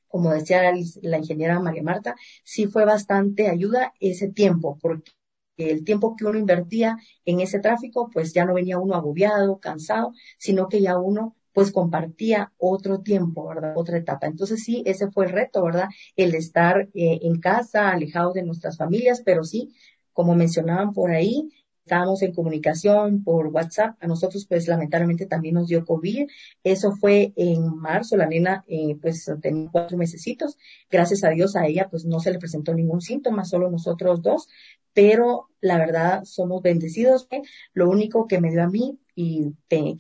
[SPEAKER 5] Como decía la ingeniera María Marta, sí fue bastante ayuda ese tiempo, porque el tiempo que uno invertía en ese tráfico, pues ya no venía uno agobiado, cansado, sino que ya uno pues compartía otro tiempo, ¿verdad? Otra etapa. Entonces sí, ese fue el reto, ¿verdad? El estar eh, en casa, alejados de nuestras familias, pero sí, como mencionaban por ahí, estábamos en comunicación por WhatsApp. A nosotros, pues, lamentablemente también nos dio COVID. Eso fue en marzo. La nena, eh, pues, tenía cuatro mesecitos. Gracias a Dios a ella, pues, no se le presentó ningún síntoma, solo nosotros dos. Pero la verdad, somos bendecidos. Lo único que me dio a mí y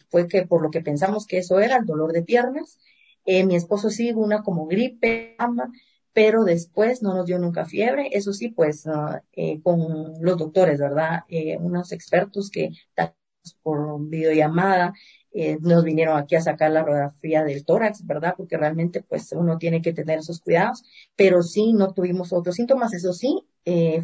[SPEAKER 5] fue que por lo que pensamos que eso era el dolor de piernas. Eh, mi esposo sí, una como gripe, pero después no nos dio nunca fiebre. Eso sí, pues ah, eh, con los doctores, ¿verdad? Eh, unos expertos que por videollamada eh, nos vinieron aquí a sacar la radiografía del tórax, ¿verdad? Porque realmente pues uno tiene que tener esos cuidados, pero sí no tuvimos otros síntomas, eso sí,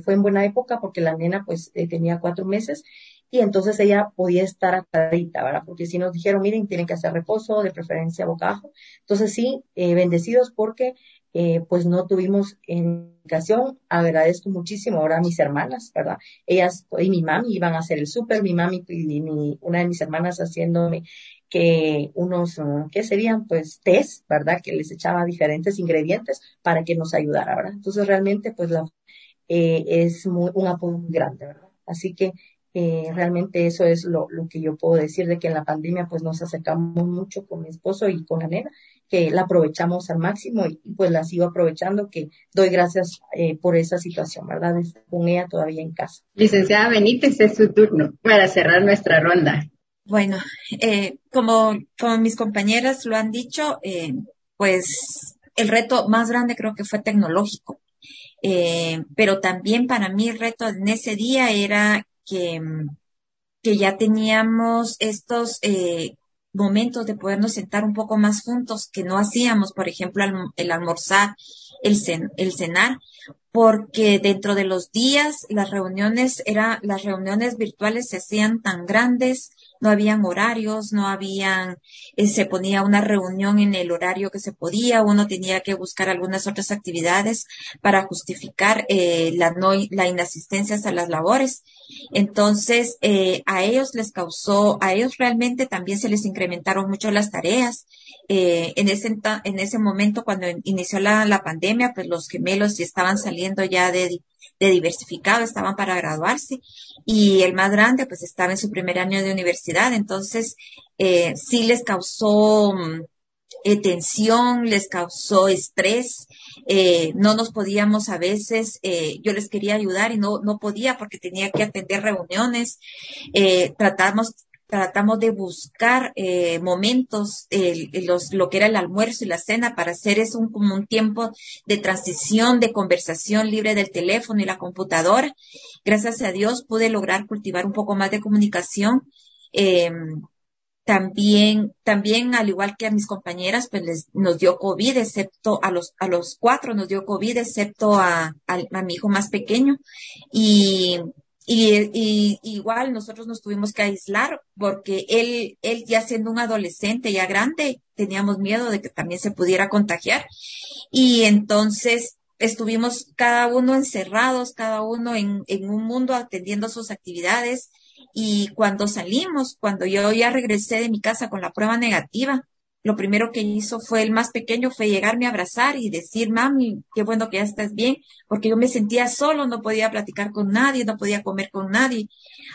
[SPEAKER 5] fue en buena época porque la nena pues tenía cuatro meses y entonces ella podía estar atadita, ¿verdad? Porque si nos dijeron, miren, tienen que hacer reposo, de preferencia boca abajo. Entonces sí, eh, bendecidos porque eh, pues no tuvimos indicación. Agradezco muchísimo ahora a mis hermanas, ¿verdad? Ellas y mi mami iban a hacer el súper, mi mami y mi, una de mis hermanas haciéndome que unos, uh, ¿qué serían? Pues test, ¿verdad? Que les echaba diferentes ingredientes para que nos ayudara, ¿verdad? Entonces realmente pues la, eh, es muy, un apoyo muy grande, ¿verdad? Así que eh, realmente eso es lo, lo, que yo puedo decir de que en la pandemia pues nos acercamos mucho con mi esposo y con la nena, que la aprovechamos al máximo y, pues la sigo aprovechando, que doy gracias eh, por esa situación, ¿verdad? con ella todavía en casa.
[SPEAKER 1] Licenciada Benítez, es su turno para cerrar nuestra ronda.
[SPEAKER 6] Bueno, eh, como, como mis compañeras lo han dicho, eh, pues el reto más grande creo que fue tecnológico. Eh, pero también para mí el reto en ese día era que, que ya teníamos estos eh, momentos de podernos sentar un poco más juntos que no hacíamos, por ejemplo, el, almorzar, el, el cenar, porque dentro de los días las reuniones era, las reuniones virtuales se hacían tan grandes, no habían horarios, no habían, eh, se ponía una reunión en el horario que se podía, uno tenía que buscar algunas otras actividades para justificar eh, la no, la inasistencia a las labores. Entonces, eh, a ellos les causó, a ellos realmente también se les incrementaron mucho las tareas. Eh, en ese en ese momento cuando inició la, la pandemia, pues los gemelos ya estaban saliendo ya de de diversificado, estaban para graduarse y el más grande pues estaba en su primer año de universidad, entonces eh, sí les causó mm, eh, tensión, les causó estrés, eh, no nos podíamos a veces, eh, yo les quería ayudar y no, no podía porque tenía que atender reuniones, tratamos tratamos de buscar eh, momentos, los, lo que era el almuerzo y la cena, para hacer eso un, como un tiempo de transición, de conversación libre del teléfono y la computadora. Gracias a Dios pude lograr cultivar un poco más de comunicación. Eh, también, también, al igual que a mis compañeras, pues les, nos dio COVID, excepto a los, a los cuatro nos dio COVID, excepto a, a, a mi hijo más pequeño. Y y, igual nosotros nos tuvimos que aislar porque él, él ya siendo un adolescente ya grande, teníamos miedo de que también se pudiera contagiar. Y entonces estuvimos cada uno encerrados, cada uno en, en un mundo atendiendo sus actividades. Y cuando salimos, cuando yo ya regresé de mi casa con la prueba negativa, lo primero que hizo fue el más pequeño, fue llegarme a abrazar y decir, mami, qué bueno que ya estás bien, porque yo me sentía solo, no podía platicar con nadie, no podía comer con nadie.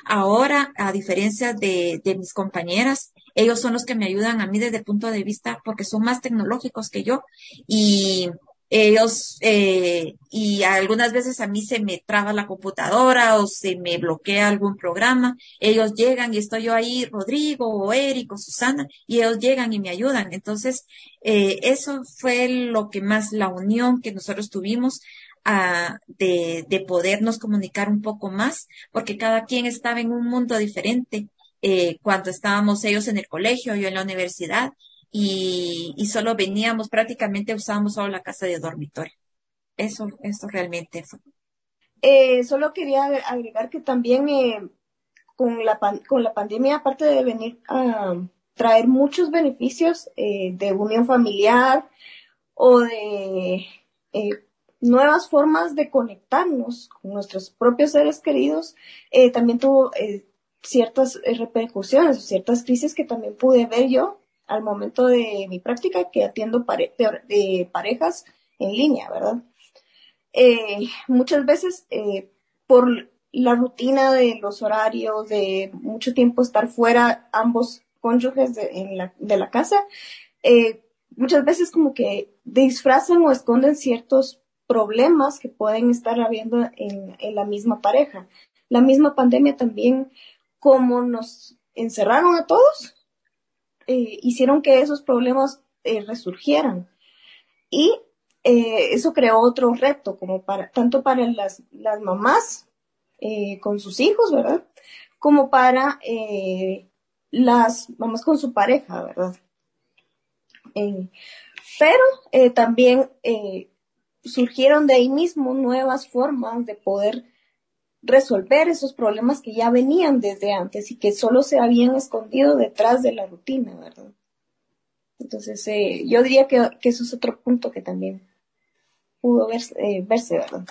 [SPEAKER 6] Ahora, a diferencia de, de mis compañeras, ellos son los que me ayudan a mí desde el punto de vista, porque son más tecnológicos que yo y ellos eh, y algunas veces a mí se me traba la computadora o se me bloquea algún programa, ellos llegan y estoy yo ahí, Rodrigo o Eric o Susana, y ellos llegan y me ayudan. Entonces, eh, eso fue lo que más, la unión que nosotros tuvimos ah, de, de podernos comunicar un poco más, porque cada quien estaba en un mundo diferente. Eh, cuando estábamos ellos en el colegio, yo en la universidad, y, solo veníamos, prácticamente usábamos solo la casa de dormitorio. Eso, eso realmente fue.
[SPEAKER 7] Eh, solo quería agregar que también eh, con, la con la pandemia, aparte de venir a traer muchos beneficios eh, de unión familiar o de eh, nuevas formas de conectarnos con nuestros propios seres queridos, también tuvo ciertas repercusiones ciertas crisis que también pude ver yo al momento de mi práctica que atiendo de, parejas en línea, ¿verdad? muchas veces por la rutina de los horarios, de mucho tiempo estar fuera, ambos cónyuges de, la, de la casa, eh, muchas veces como que disfrazan o esconden ciertos problemas que pueden estar habiendo en, la misma pareja. La misma pandemia también, como nos encerraron a todos, eh, hicieron que esos problemas eh, resurgieran. Y eso creó otro reto, como para, tanto para las, las mamás con sus hijos, ¿verdad? Como para las vamos con su pareja, ¿verdad? Eh, pero eh, también eh, surgieron de ahí mismo nuevas formas de poder resolver esos problemas que ya venían desde antes y que solo se habían escondido detrás de la rutina, ¿verdad? Entonces, yo diría que, que, eso es otro punto que también pudo verse, verse ¿verdad?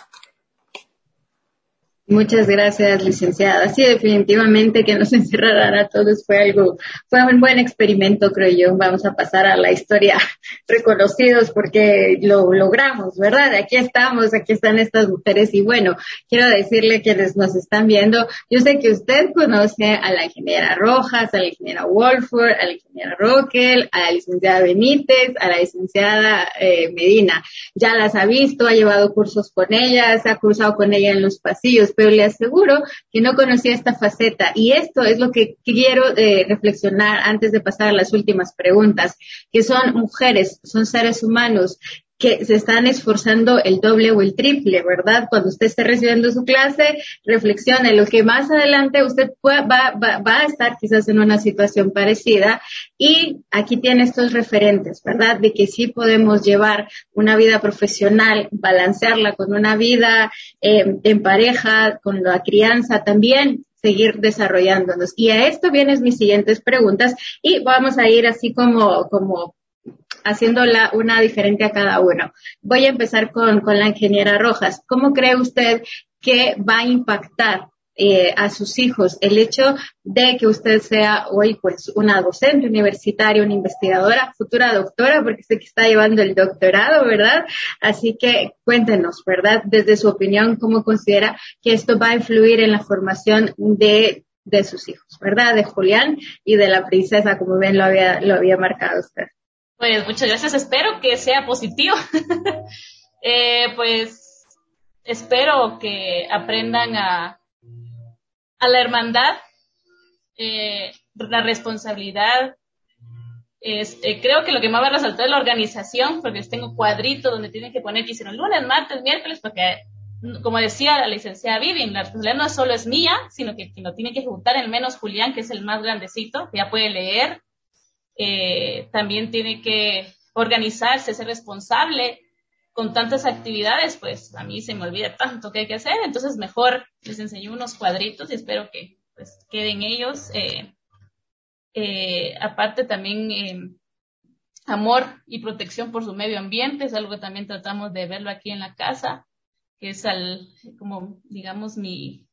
[SPEAKER 1] Muchas gracias, licenciada. Sí, definitivamente que nos encerraran a todos fue algo, fue un buen experimento, creo yo. Vamos a pasar a la historia reconocidos porque lo logramos, ¿verdad? Aquí estamos, aquí están estas mujeres y bueno, quiero decirle quienes nos están viendo, yo sé que usted conoce a la ingeniera Rojas, a la ingeniera Wolford, a la ingeniera Rockel, a la licenciada Benítez, a la licenciada eh, Medina. Ya las ha visto, ha llevado cursos con ellas, ha cruzado con ella en los pasillos pero le aseguro que no conocía esta faceta. Y esto es lo que quiero eh, reflexionar antes de pasar a las últimas preguntas, que son mujeres, son seres humanos que se están esforzando el doble o el triple, ¿verdad? Cuando usted esté recibiendo su clase, reflexione lo que más adelante usted va, va, a estar quizás en una situación parecida y aquí tiene estos referentes, ¿verdad? De que sí podemos llevar una vida profesional, balancearla con una vida eh, en pareja, con la crianza también, seguir desarrollándonos. Y a esto vienen mis siguientes preguntas y vamos a ir así como, como haciéndola una diferente a cada uno. Voy a empezar con, con la ingeniera Rojas. ¿Cómo cree usted que va a impactar eh, a sus hijos el hecho de que usted sea hoy pues una docente universitaria, una investigadora, futura doctora, porque sé que está llevando el doctorado, ¿verdad? Así que cuéntenos, ¿verdad? Desde su opinión, ¿cómo considera que esto va a influir en la formación de, de sus hijos, ¿verdad? De Julián y de la princesa, como bien lo había, lo había marcado usted.
[SPEAKER 3] Pues muchas gracias, espero que sea positivo. eh, pues espero que aprendan a, a la hermandad, eh, la responsabilidad. Este, creo que lo que más va a resaltar es la organización, porque tengo cuadritos donde tienen que poner, dicen lunes, martes, miércoles, porque como decía la licenciada Vivian, la responsabilidad no solo es mía, sino que quien lo tiene que ejecutar, al menos Julián, que es el más grandecito, que ya puede leer, eh, también tiene que organizarse, ser responsable con tantas actividades, pues a mí se me olvida tanto que hay que hacer, entonces mejor les enseño unos cuadritos y espero que pues queden ellos. Eh, eh, aparte también eh, amor y protección por su medio ambiente, es algo que también tratamos de verlo aquí en la casa, que es al, como digamos mi,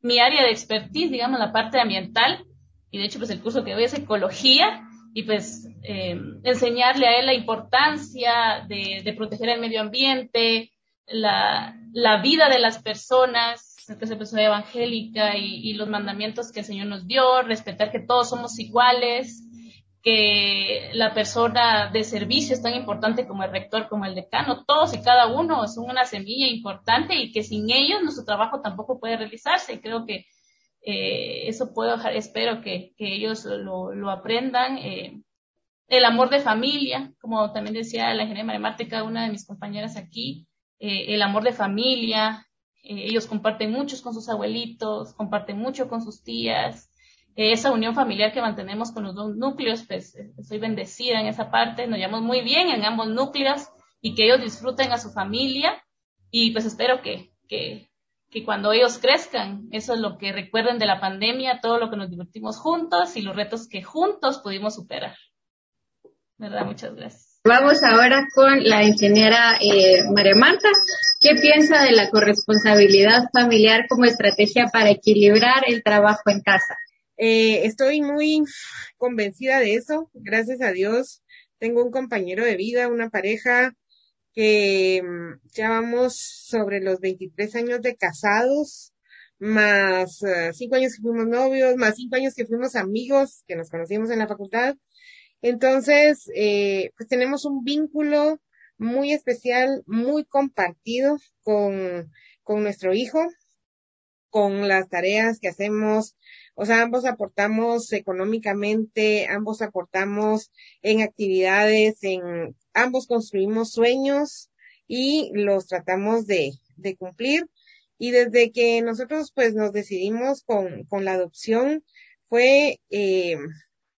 [SPEAKER 3] mi área de expertise, digamos la parte ambiental, y de hecho pues el curso que doy es ecología, y pues eh, enseñarle a él la importancia de, proteger el medio ambiente, la, vida de las personas, que es persona evangélica y, los mandamientos que el Señor nos dio, respetar que todos somos iguales, que la persona de servicio es tan importante como el rector, como el decano, todos y cada uno son una semilla importante y que sin ellos nuestro trabajo tampoco puede realizarse. Creo que eh, eso puedo, espero que, que ellos lo, aprendan. Eh, el amor de familia, como también decía la ingeniera María Marte, cada una de mis compañeras aquí, eh, el amor de familia, ellos comparten mucho con sus abuelitos, comparten mucho con sus tías, esa unión familiar que mantenemos con los dos núcleos, pues estoy bendecida en esa parte, nos llevamos muy bien en ambos núcleos y que ellos disfruten a su familia y pues espero que, que, que cuando ellos crezcan, eso es lo que recuerden de la pandemia, todo lo que nos divertimos juntos y los retos que juntos pudimos superar. ¿Verdad? Muchas gracias.
[SPEAKER 1] Vamos ahora con la ingeniera eh, María Marta. ¿Qué piensa de la corresponsabilidad familiar como estrategia para equilibrar el trabajo en casa?
[SPEAKER 2] Eh, estoy muy convencida de eso. Gracias a Dios tengo un compañero de vida, una pareja que mm, ya vamos sobre los 23 años de casados, más uh, cinco años que fuimos novios, más cinco años que fuimos amigos, que nos conocimos en la facultad. Entonces, eh, pues tenemos un vínculo muy especial, muy compartido con, con nuestro hijo, con las tareas que hacemos, o sea, ambos aportamos económicamente, ambos aportamos en actividades, en ambos construimos sueños y los tratamos de, de cumplir. Y desde que nosotros pues nos decidimos con, con la adopción, fue, eh,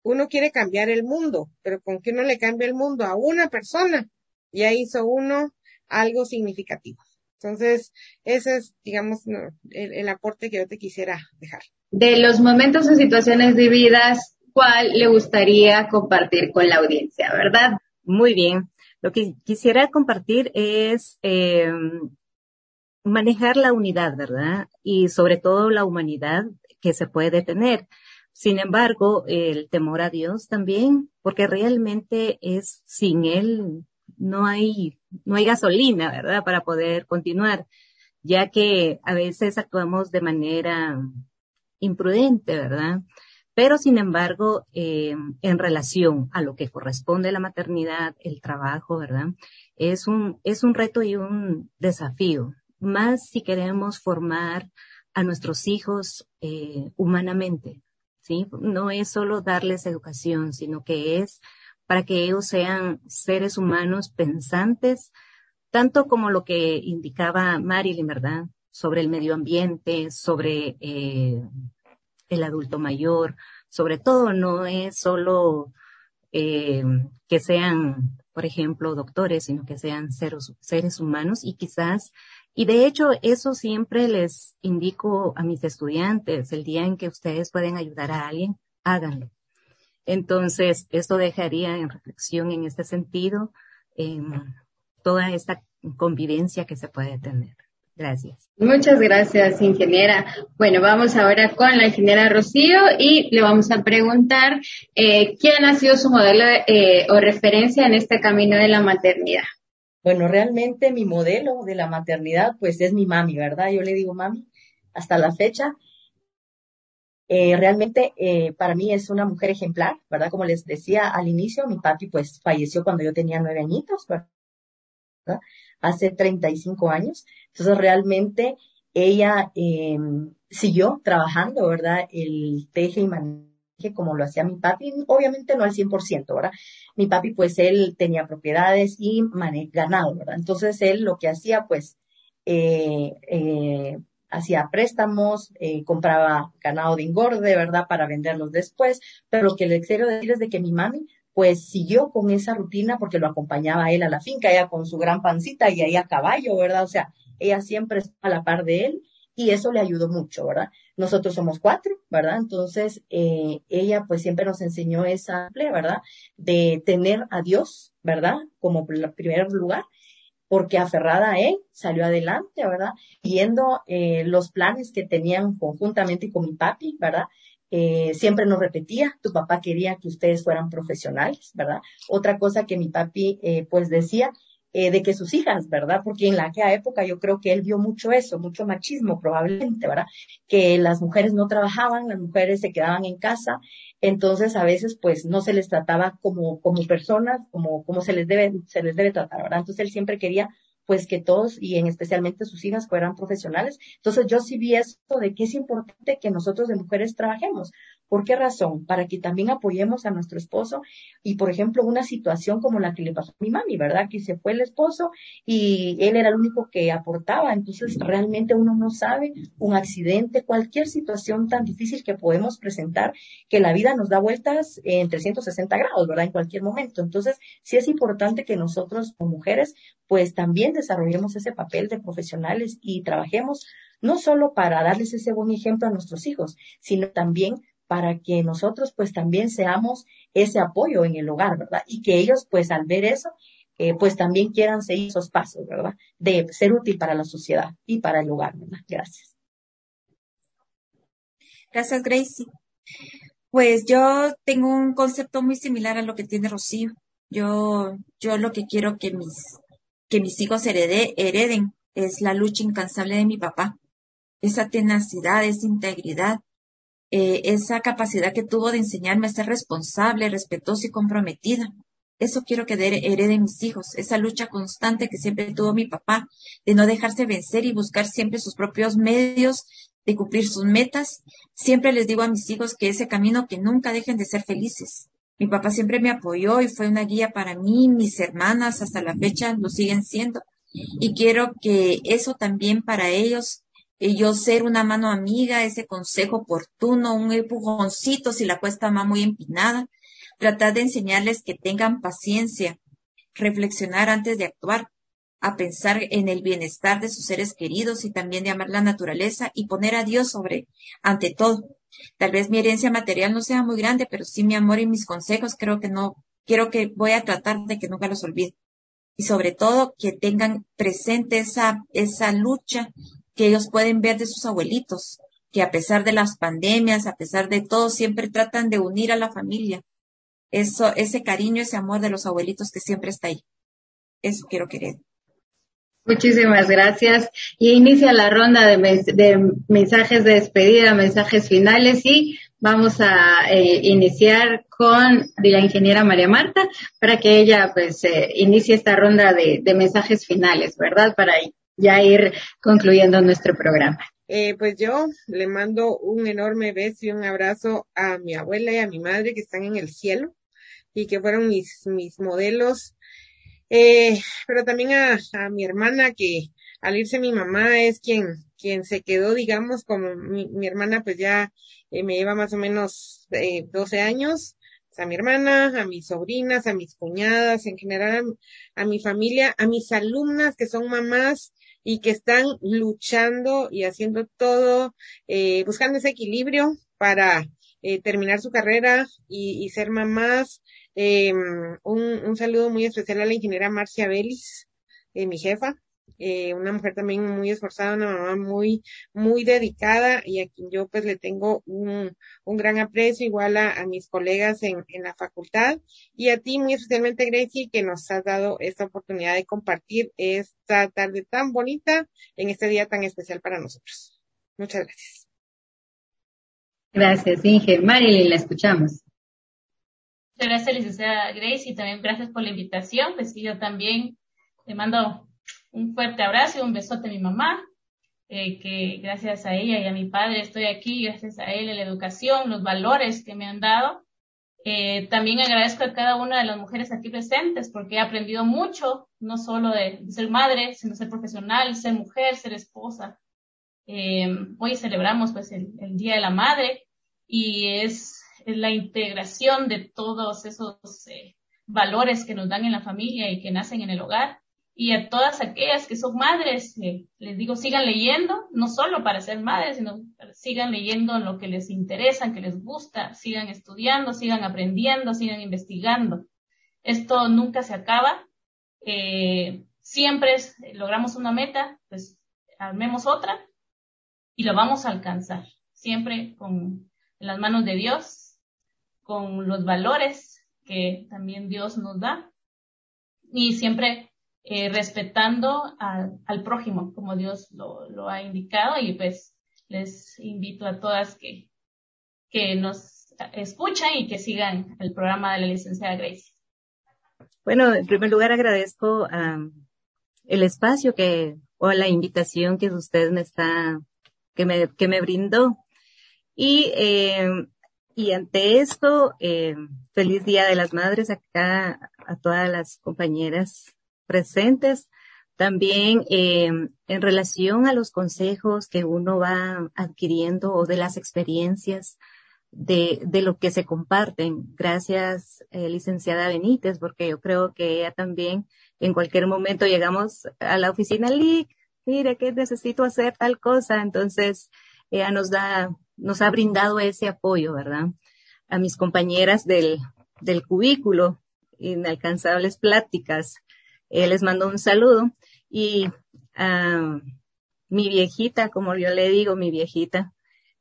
[SPEAKER 2] uno quiere cambiar el mundo, pero con que uno le cambia el mundo a una persona, ya hizo uno algo significativo. Entonces, ese es, digamos, el, aporte que yo te quisiera dejar.
[SPEAKER 1] De los momentos o situaciones vividas, ¿cuál le gustaría compartir con la audiencia, verdad?
[SPEAKER 4] Muy bien. Lo que quisiera compartir es eh, manejar la unidad, ¿verdad? Y sobre todo la humanidad que se puede tener. Sin embargo, el temor a Dios también, porque realmente es sin Él no hay, no hay gasolina, ¿verdad? Para poder continuar, ya que a veces actuamos de manera imprudente, ¿verdad? Pero sin embargo, eh, en relación a lo que corresponde a la maternidad, el trabajo, ¿verdad? Es un, es un reto y un desafío, más si queremos formar a nuestros hijos eh, humanamente, ¿sí? No es solo darles educación, sino que es para que ellos sean seres humanos pensantes, tanto como lo que indicaba Marilyn, ¿verdad? Sobre el medio ambiente, sobre eh, el adulto mayor, sobre todo no es solo eh, que sean, por ejemplo, doctores, sino que sean seres, seres humanos y quizás, y de hecho eso siempre les indico a mis estudiantes, el día en que ustedes pueden ayudar a alguien, háganlo entonces, esto dejaría en reflexión en este sentido toda esta convivencia que se puede tener. Gracias.
[SPEAKER 1] Muchas gracias, ingeniera. Bueno, vamos ahora con la ingeniera Rocío y le vamos a preguntar eh, quién ha sido su modelo eh, o referencia en este camino de la maternidad.
[SPEAKER 5] Bueno, realmente mi modelo de la maternidad, pues es mi mami, ¿verdad? Yo le digo mami hasta la fecha eh, realmente eh, para mí es una mujer ejemplar, ¿verdad? Como les decía al inicio, mi papi pues falleció cuando yo tenía nueve añitos, ¿verdad? Hace 35 años. Entonces realmente ella eh, siguió trabajando, ¿verdad? El teje y maneje como lo hacía mi papi, obviamente no al 100%, ¿verdad? Mi papi pues él tenía propiedades y ganado, ¿verdad? Entonces él lo que hacía pues eh, eh, hacía préstamos, eh, compraba ganado de engorde, ¿verdad? Para venderlos después. Pero lo que les quiero decir es de que mi mami, pues siguió con esa rutina porque lo acompañaba él a la finca, ella con su gran pancita y ahí a caballo, ¿verdad? O sea, ella siempre está a la par de él y eso le ayudó mucho, ¿verdad? Nosotros somos cuatro, ¿verdad? Entonces, eh, ella pues siempre nos enseñó esa, ¿verdad? De tener a Dios, ¿verdad? Como primer lugar porque aferrada a él salió adelante, ¿verdad? Viendo eh, los planes que tenían conjuntamente con mi papi, ¿verdad? Eh, siempre nos repetía, tu papá quería que ustedes fueran profesionales, ¿verdad? Otra cosa que mi papi eh, pues decía, eh, de que sus hijas, ¿verdad? Porque en la aquella época yo creo que él vio mucho eso, mucho machismo probablemente, ¿verdad? Que las mujeres no trabajaban, las mujeres se quedaban en casa, entonces a veces pues no se les trataba como, como personas, como, como se les debe, se les debe tratar, ¿verdad? Entonces él siempre quería pues que todos y en especialmente sus hijas fueran profesionales. Entonces yo sí vi esto de que es importante que nosotros de mujeres trabajemos, ¿Por qué razón? Para que también apoyemos a nuestro esposo y, por ejemplo, una situación como la que le pasó a mi mami, ¿verdad? Que se fue el esposo y él era el único que aportaba. Entonces, realmente uno no sabe un accidente, cualquier situación tan difícil que podemos presentar, que la vida nos da vueltas en 360 grados, ¿verdad? En cualquier momento. Entonces, sí es importante que nosotros como mujeres, pues también desarrollemos ese papel de profesionales y trabajemos no solo para darles ese buen ejemplo a nuestros hijos, sino también para que nosotros pues también seamos ese apoyo en el hogar, ¿verdad? Y que ellos pues al ver eso, eh, pues también quieran seguir esos pasos, ¿verdad? De ser útil para la sociedad y para el hogar, ¿verdad? Gracias.
[SPEAKER 6] Gracias, Gracie. Pues yo tengo un concepto muy similar a lo que tiene Rocío. Yo, yo lo que quiero que mis, que mis hijos hereden es la lucha incansable de mi papá. Esa tenacidad, esa integridad, eh, esa capacidad que tuvo de enseñarme a ser responsable, respetuosa y comprometida. Eso quiero que hereden mis hijos, esa lucha constante que siempre tuvo mi papá, de no dejarse vencer y buscar siempre sus propios medios de cumplir sus metas. Siempre les digo a mis hijos que ese camino que nunca dejen de ser felices. Mi papá siempre me apoyó y fue una guía para mí, mis hermanas hasta la fecha lo siguen siendo. Y quiero que eso también para ellos yo ser una mano amiga, ese consejo oportuno, un empujoncito si la cuesta va muy empinada, tratar de enseñarles que tengan paciencia, reflexionar antes de actuar, a pensar en el bienestar de sus seres queridos y también de amar la naturaleza y poner a Dios sobre ante todo. Tal vez mi herencia material no sea muy grande, pero sí mi amor y mis consejos creo que no, quiero que voy a tratar de que nunca los olvide. Y sobre todo que tengan presente esa, esa lucha que ellos pueden ver de sus abuelitos, que a pesar de las pandemias, a pesar de todo, siempre tratan de unir a la familia. Eso, ese cariño, ese amor de los abuelitos que siempre está ahí. Eso quiero querer.
[SPEAKER 1] Muchísimas gracias. Y inicia la ronda de, mensajes de despedida, mensajes finales y vamos a eh, iniciar con la ingeniera María Marta para que ella pues eh, inicie esta ronda de, de mensajes finales, ¿verdad? Para ya ir concluyendo nuestro programa.
[SPEAKER 2] Eh, pues yo le mando un enorme beso y un abrazo a mi abuela y a mi madre que están en el cielo y que fueron mis, mis modelos, eh, pero también a, mi hermana que al irse mi mamá es quien, quien se quedó, digamos, como mi, hermana pues ya eh, me lleva más o menos eh, 12 años, a mi hermana, a mis sobrinas, a mis cuñadas, en general a mi familia, a mis alumnas que son mamás y que están luchando y haciendo todo, eh, buscando ese equilibrio para eh, terminar su carrera y, y ser mamás. Eh, un, un, saludo muy especial a la ingeniera Marcia Vélez, eh, mi jefa, eh, una mujer también muy esforzada, una mamá muy, muy dedicada y a quien yo pues le tengo un, un gran aprecio, igual a, a mis colegas en, en, la facultad y a ti muy especialmente Gracie que nos has dado esta oportunidad de compartir esta tarde tan bonita en este día tan especial para nosotros. Muchas gracias.
[SPEAKER 1] Gracias, Inge. Marilyn, la escuchamos.
[SPEAKER 3] Muchas gracias, licenciada Grace, y también gracias por la invitación. Pues sí, yo también te mando un fuerte abrazo y un besote a mi mamá, eh, que gracias a ella y a mi padre estoy aquí, gracias a él, la educación, los valores que me han dado. Eh, también agradezco a cada una de las mujeres aquí presentes porque he aprendido mucho, no solo de, ser madre, sino ser profesional, ser mujer, ser esposa. Eh, hoy celebramos pues el, Día de la Madre y es, es la integración de todos esos eh, valores que nos dan en la familia y que nacen en el hogar y a todas aquellas que son madres, les digo, sigan leyendo, no solo para ser madres, sino sigan leyendo lo que les interesa, que les gusta, sigan estudiando, sigan aprendiendo, sigan investigando. Esto nunca se acaba. Eh, siempre logramos una meta, pues armemos otra y lo vamos a alcanzar. Siempre con las manos de Dios, con los valores que también Dios nos da y siempre eh, respetando al, prójimo, como Dios lo, ha indicado, y pues les invito a todas que, que nos escuchen y que sigan el programa de la licenciada Grace.
[SPEAKER 4] Bueno, en primer lugar agradezco el espacio que, o la invitación que usted me está, que me, que me brindó. Y eh, Y ante esto, eh, feliz Día de las Madres acá a todas las compañeras presentes. También eh, en relación a los consejos que uno va adquiriendo o de las experiencias de, de lo que se comparten. Gracias, eh, licenciada Benítez, porque yo creo que ella también en cualquier momento llegamos a la oficina LIC, mire que necesito hacer tal cosa. Entonces, ella nos da nos ha brindado ese apoyo, ¿verdad? A mis compañeras del, del cubículo, inalcanzables pláticas, eh, les mando un saludo y a mi viejita, como yo le digo, mi viejita,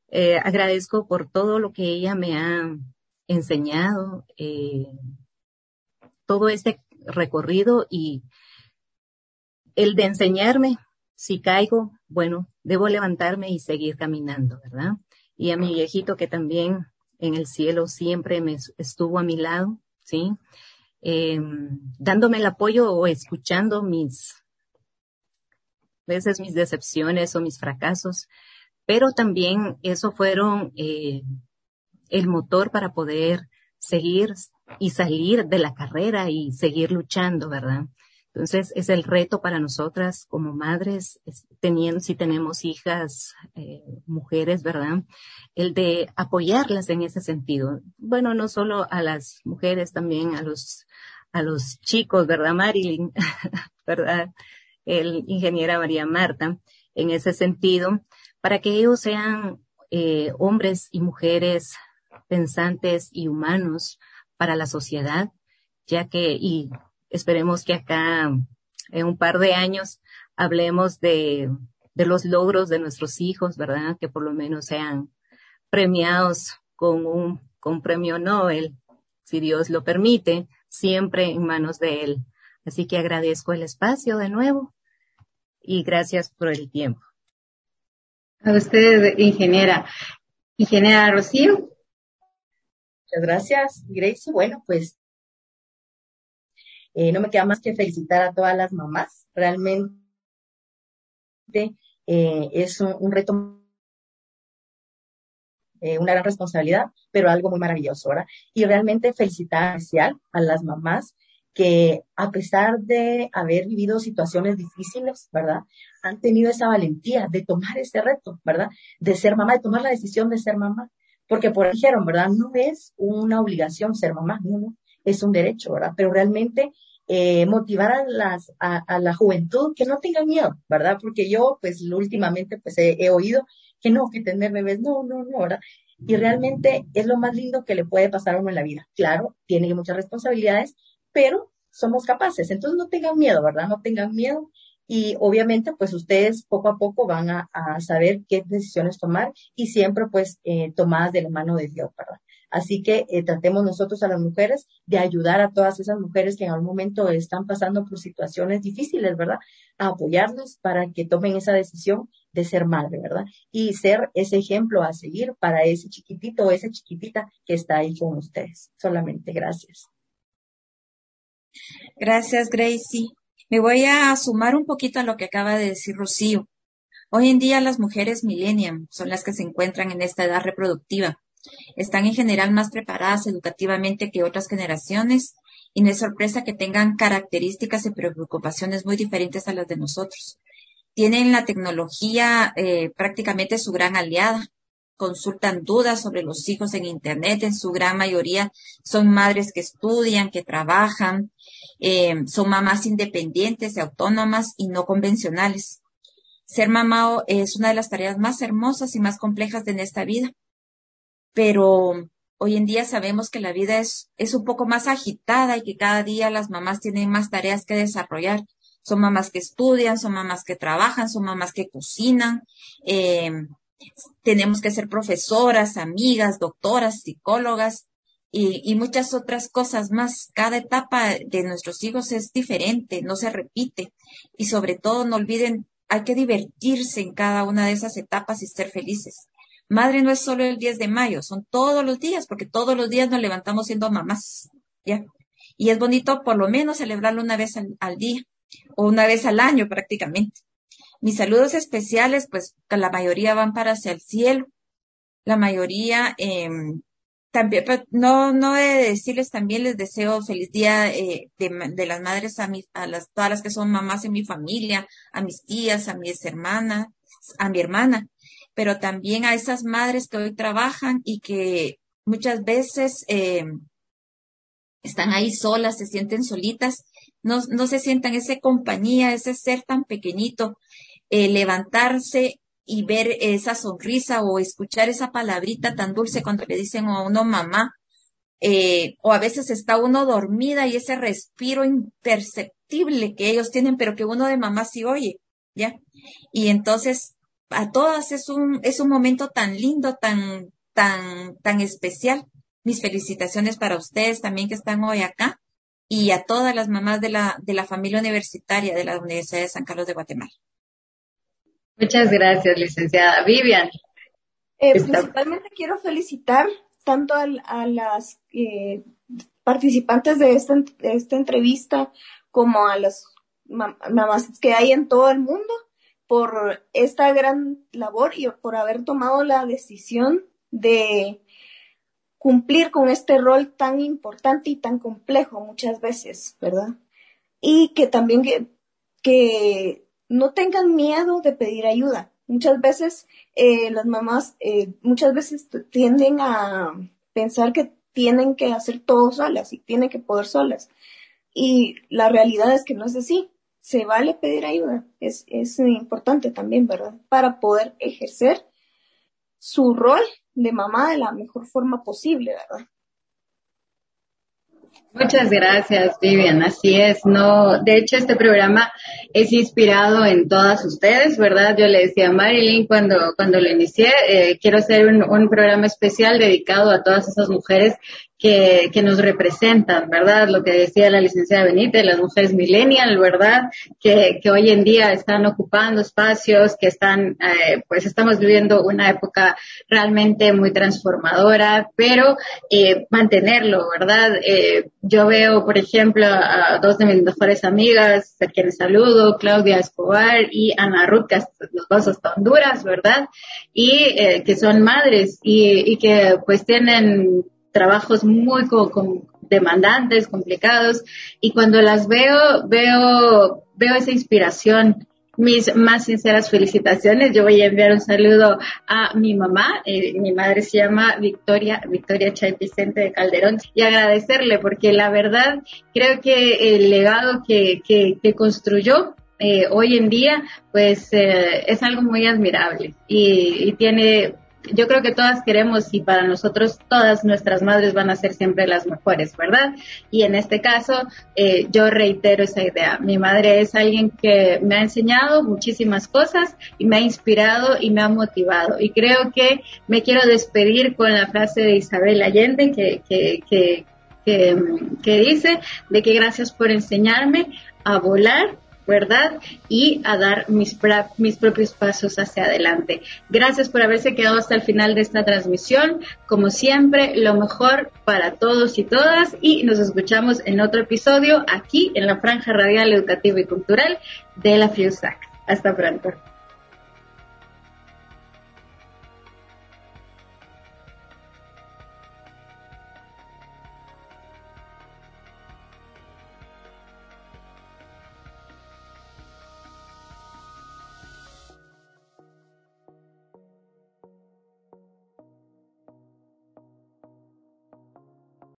[SPEAKER 4] eh, agradezco por todo lo que ella me ha enseñado, eh, todo este recorrido y el de enseñarme, si caigo, bueno, debo levantarme y seguir caminando, ¿verdad? y a mi viejito que también en el cielo siempre me estuvo a mi lado, ¿sí? Eh, dándome el apoyo o escuchando mis, veces mis decepciones o mis fracasos, pero también eso fueron eh, el motor para poder seguir y salir de la carrera y seguir luchando, ¿verdad? Entonces es el reto para nosotras como madres, teniendo, si tenemos hijas, eh, mujeres, ¿verdad? El de apoyarlas en ese sentido. Bueno, no solo a las mujeres, también a los, a los chicos, ¿verdad, Marilyn? ¿Verdad? El ingeniera María Marta, en ese sentido, para que ellos sean eh, hombres y mujeres pensantes y humanos para la sociedad, ya que, y esperemos que acá en un par de años hablemos de, de los logros de nuestros hijos, ¿verdad? Que por lo menos sean premiados con un con premio Nobel, si Dios lo permite, siempre en manos de Él. Así que agradezco el espacio de nuevo y gracias por el tiempo.
[SPEAKER 1] A usted, ingeniera. Ingeniera Rocío.
[SPEAKER 5] Muchas gracias, Gracie. Bueno, pues eh, no me queda más que felicitar a todas las mamás. Realmente eh, es un, reto, eh, una gran responsabilidad, pero algo muy maravilloso, ¿verdad? Y realmente felicitar a las mamás que a pesar de haber vivido situaciones difíciles, ¿verdad? Han tenido esa valentía de tomar ese reto, ¿verdad? De ser mamá, de tomar la decisión de ser mamá. Porque por dijeron, ¿verdad? No es una obligación ser mamá, no, no, es un derecho, ¿verdad? Pero realmente eh, motivar a, las, a, la juventud que no tengan miedo, ¿verdad? Porque yo, pues, últimamente, pues, he, oído que no, que tener bebés, no, no, no, ¿verdad? Y realmente es lo más lindo que le puede pasar a uno en la vida. Claro, tiene muchas responsabilidades, pero somos capaces. Entonces no tengan miedo, ¿verdad? No tengan miedo. Y obviamente, pues ustedes poco a poco van a, saber qué decisiones tomar y siempre, pues, eh, tomadas de la mano de Dios, ¿verdad? Así que eh, tratemos nosotros a las mujeres de ayudar a todas esas mujeres que en algún momento están pasando por situaciones difíciles, ¿verdad? A apoyarlas para que tomen esa decisión de ser madre, ¿verdad? Y ser ese ejemplo a seguir para ese chiquitito o esa chiquitita que está ahí con ustedes. Solamente gracias.
[SPEAKER 6] Gracias, Gracie. Me voy a sumar un poquito a lo que acaba de decir Rocío. Hoy en día las mujeres millennium son las que se encuentran en esta edad reproductiva están en general más preparadas educativamente que otras generaciones y no es sorpresa que tengan características y preocupaciones muy diferentes a las de nosotros. Tienen la tecnología eh, prácticamente su gran aliada. Consultan dudas sobre los hijos en Internet. En su gran mayoría son madres que estudian, que trabajan, eh, son mamás independientes, autónomas y no convencionales. Ser mamá es una de las tareas más hermosas y más complejas de esta vida pero hoy en día sabemos que la vida es, es un poco más agitada y que cada día las mamás tienen más tareas que desarrollar. Son mamás que estudian, son mamás que trabajan, son mamás que cocinan. Eh, tenemos que ser profesoras, amigas, doctoras, psicólogas y, y, muchas otras cosas más. Cada etapa de nuestros hijos es diferente, no se repite. Y sobre todo, no olviden, hay que divertirse en cada una de esas etapas y ser felices. Madre no es solo el 10 de mayo, son todos los días, porque todos los días nos levantamos siendo mamás, ¿ya? Y es bonito por lo menos celebrarlo una vez al, día, o una vez al año prácticamente. Mis saludos especiales, pues la mayoría van para hacia el cielo, la mayoría eh, también, no, no he de decirles también les deseo feliz día eh, de, las madres a, mi, a las, todas las que son mamás en mi familia, a mis tías, a mis hermanas, a mi hermana, pero también a esas madres que hoy trabajan y que muchas veces eh, están ahí solas, se sienten solitas, no, no se sientan esa compañía, ese ser tan pequeñito, eh, levantarse y ver esa sonrisa o escuchar esa palabrita tan dulce cuando le dicen a uno mamá, eh, o a veces está uno dormida y ese respiro imperceptible que ellos tienen, pero que uno de mamá sí oye, ¿ya? Y entonces, a todas es un, es un momento tan lindo, tan, tan, tan especial. Mis felicitaciones para ustedes también que están hoy acá y a todas las mamás de la, de la familia universitaria de la Universidad de San Carlos de Guatemala.
[SPEAKER 1] Muchas gracias, licenciada Vivian.
[SPEAKER 7] Eh, principalmente quiero felicitar tanto a, las eh, participantes de esta, de esta entrevista como a las mamás que hay en todo el mundo por esta gran labor y por haber tomado la decisión de cumplir con este rol tan importante y tan complejo muchas veces, ¿verdad? Y que también que, que no tengan miedo de pedir ayuda. Muchas veces eh, las mamás, eh, muchas veces tienden a pensar que tienen que hacer todo solas y tienen que poder solas. Y la realidad es que no es así. Se vale pedir ayuda. Es, es importante también, ¿verdad? Para poder ejercer su rol de mamá de la mejor forma posible, ¿verdad?
[SPEAKER 1] Muchas gracias, Vivian. Así es, no, de hecho este programa es inspirado en todas ustedes, ¿verdad? Yo le decía a Marilyn cuando, cuando lo inicié, eh, quiero hacer un, un, programa especial dedicado a todas esas mujeres que, que nos representan, ¿verdad? Lo que decía la licenciada Benítez, las mujeres millennial, ¿verdad? Que, que hoy en día están ocupando espacios, que están, eh, pues estamos viviendo una época realmente muy transformadora, pero eh, mantenerlo, ¿verdad? Eh, yo veo, por ejemplo, a dos de mis mejores amigas, a quienes saludo, Claudia Escobar y Ana Ruth, que los dos hasta Honduras, ¿verdad? Y eh, que son madres y, y que pues tienen trabajos muy demandantes, complicados, y cuando las veo, veo, veo esa inspiración. Mis más sinceras felicitaciones. Yo voy a enviar un saludo a mi mamá. Eh, mi madre se llama Victoria, Victoria Chay Vicente de Calderón y agradecerle porque la verdad creo que el legado que, que, construyó eh, hoy en día, pues eh, es algo muy admirable y, tiene yo creo que todas queremos y para nosotros todas nuestras madres van a ser siempre las mejores, ¿verdad? Y en este caso, eh, yo reitero esa idea. Mi madre es alguien que me ha enseñado muchísimas cosas y me ha inspirado y me ha motivado. Y creo que me quiero despedir con la frase de Isabel Allende que, que, que, que, que dice de que gracias por enseñarme a volar ¿verdad? Y a dar mis, mis propios pasos hacia adelante. Gracias por haberse quedado hasta el final de esta transmisión. Como siempre, lo mejor para todos y todas y nos escuchamos en otro episodio aquí en la Franja Radial Educativa y Cultural de la FIUSAC. Hasta pronto.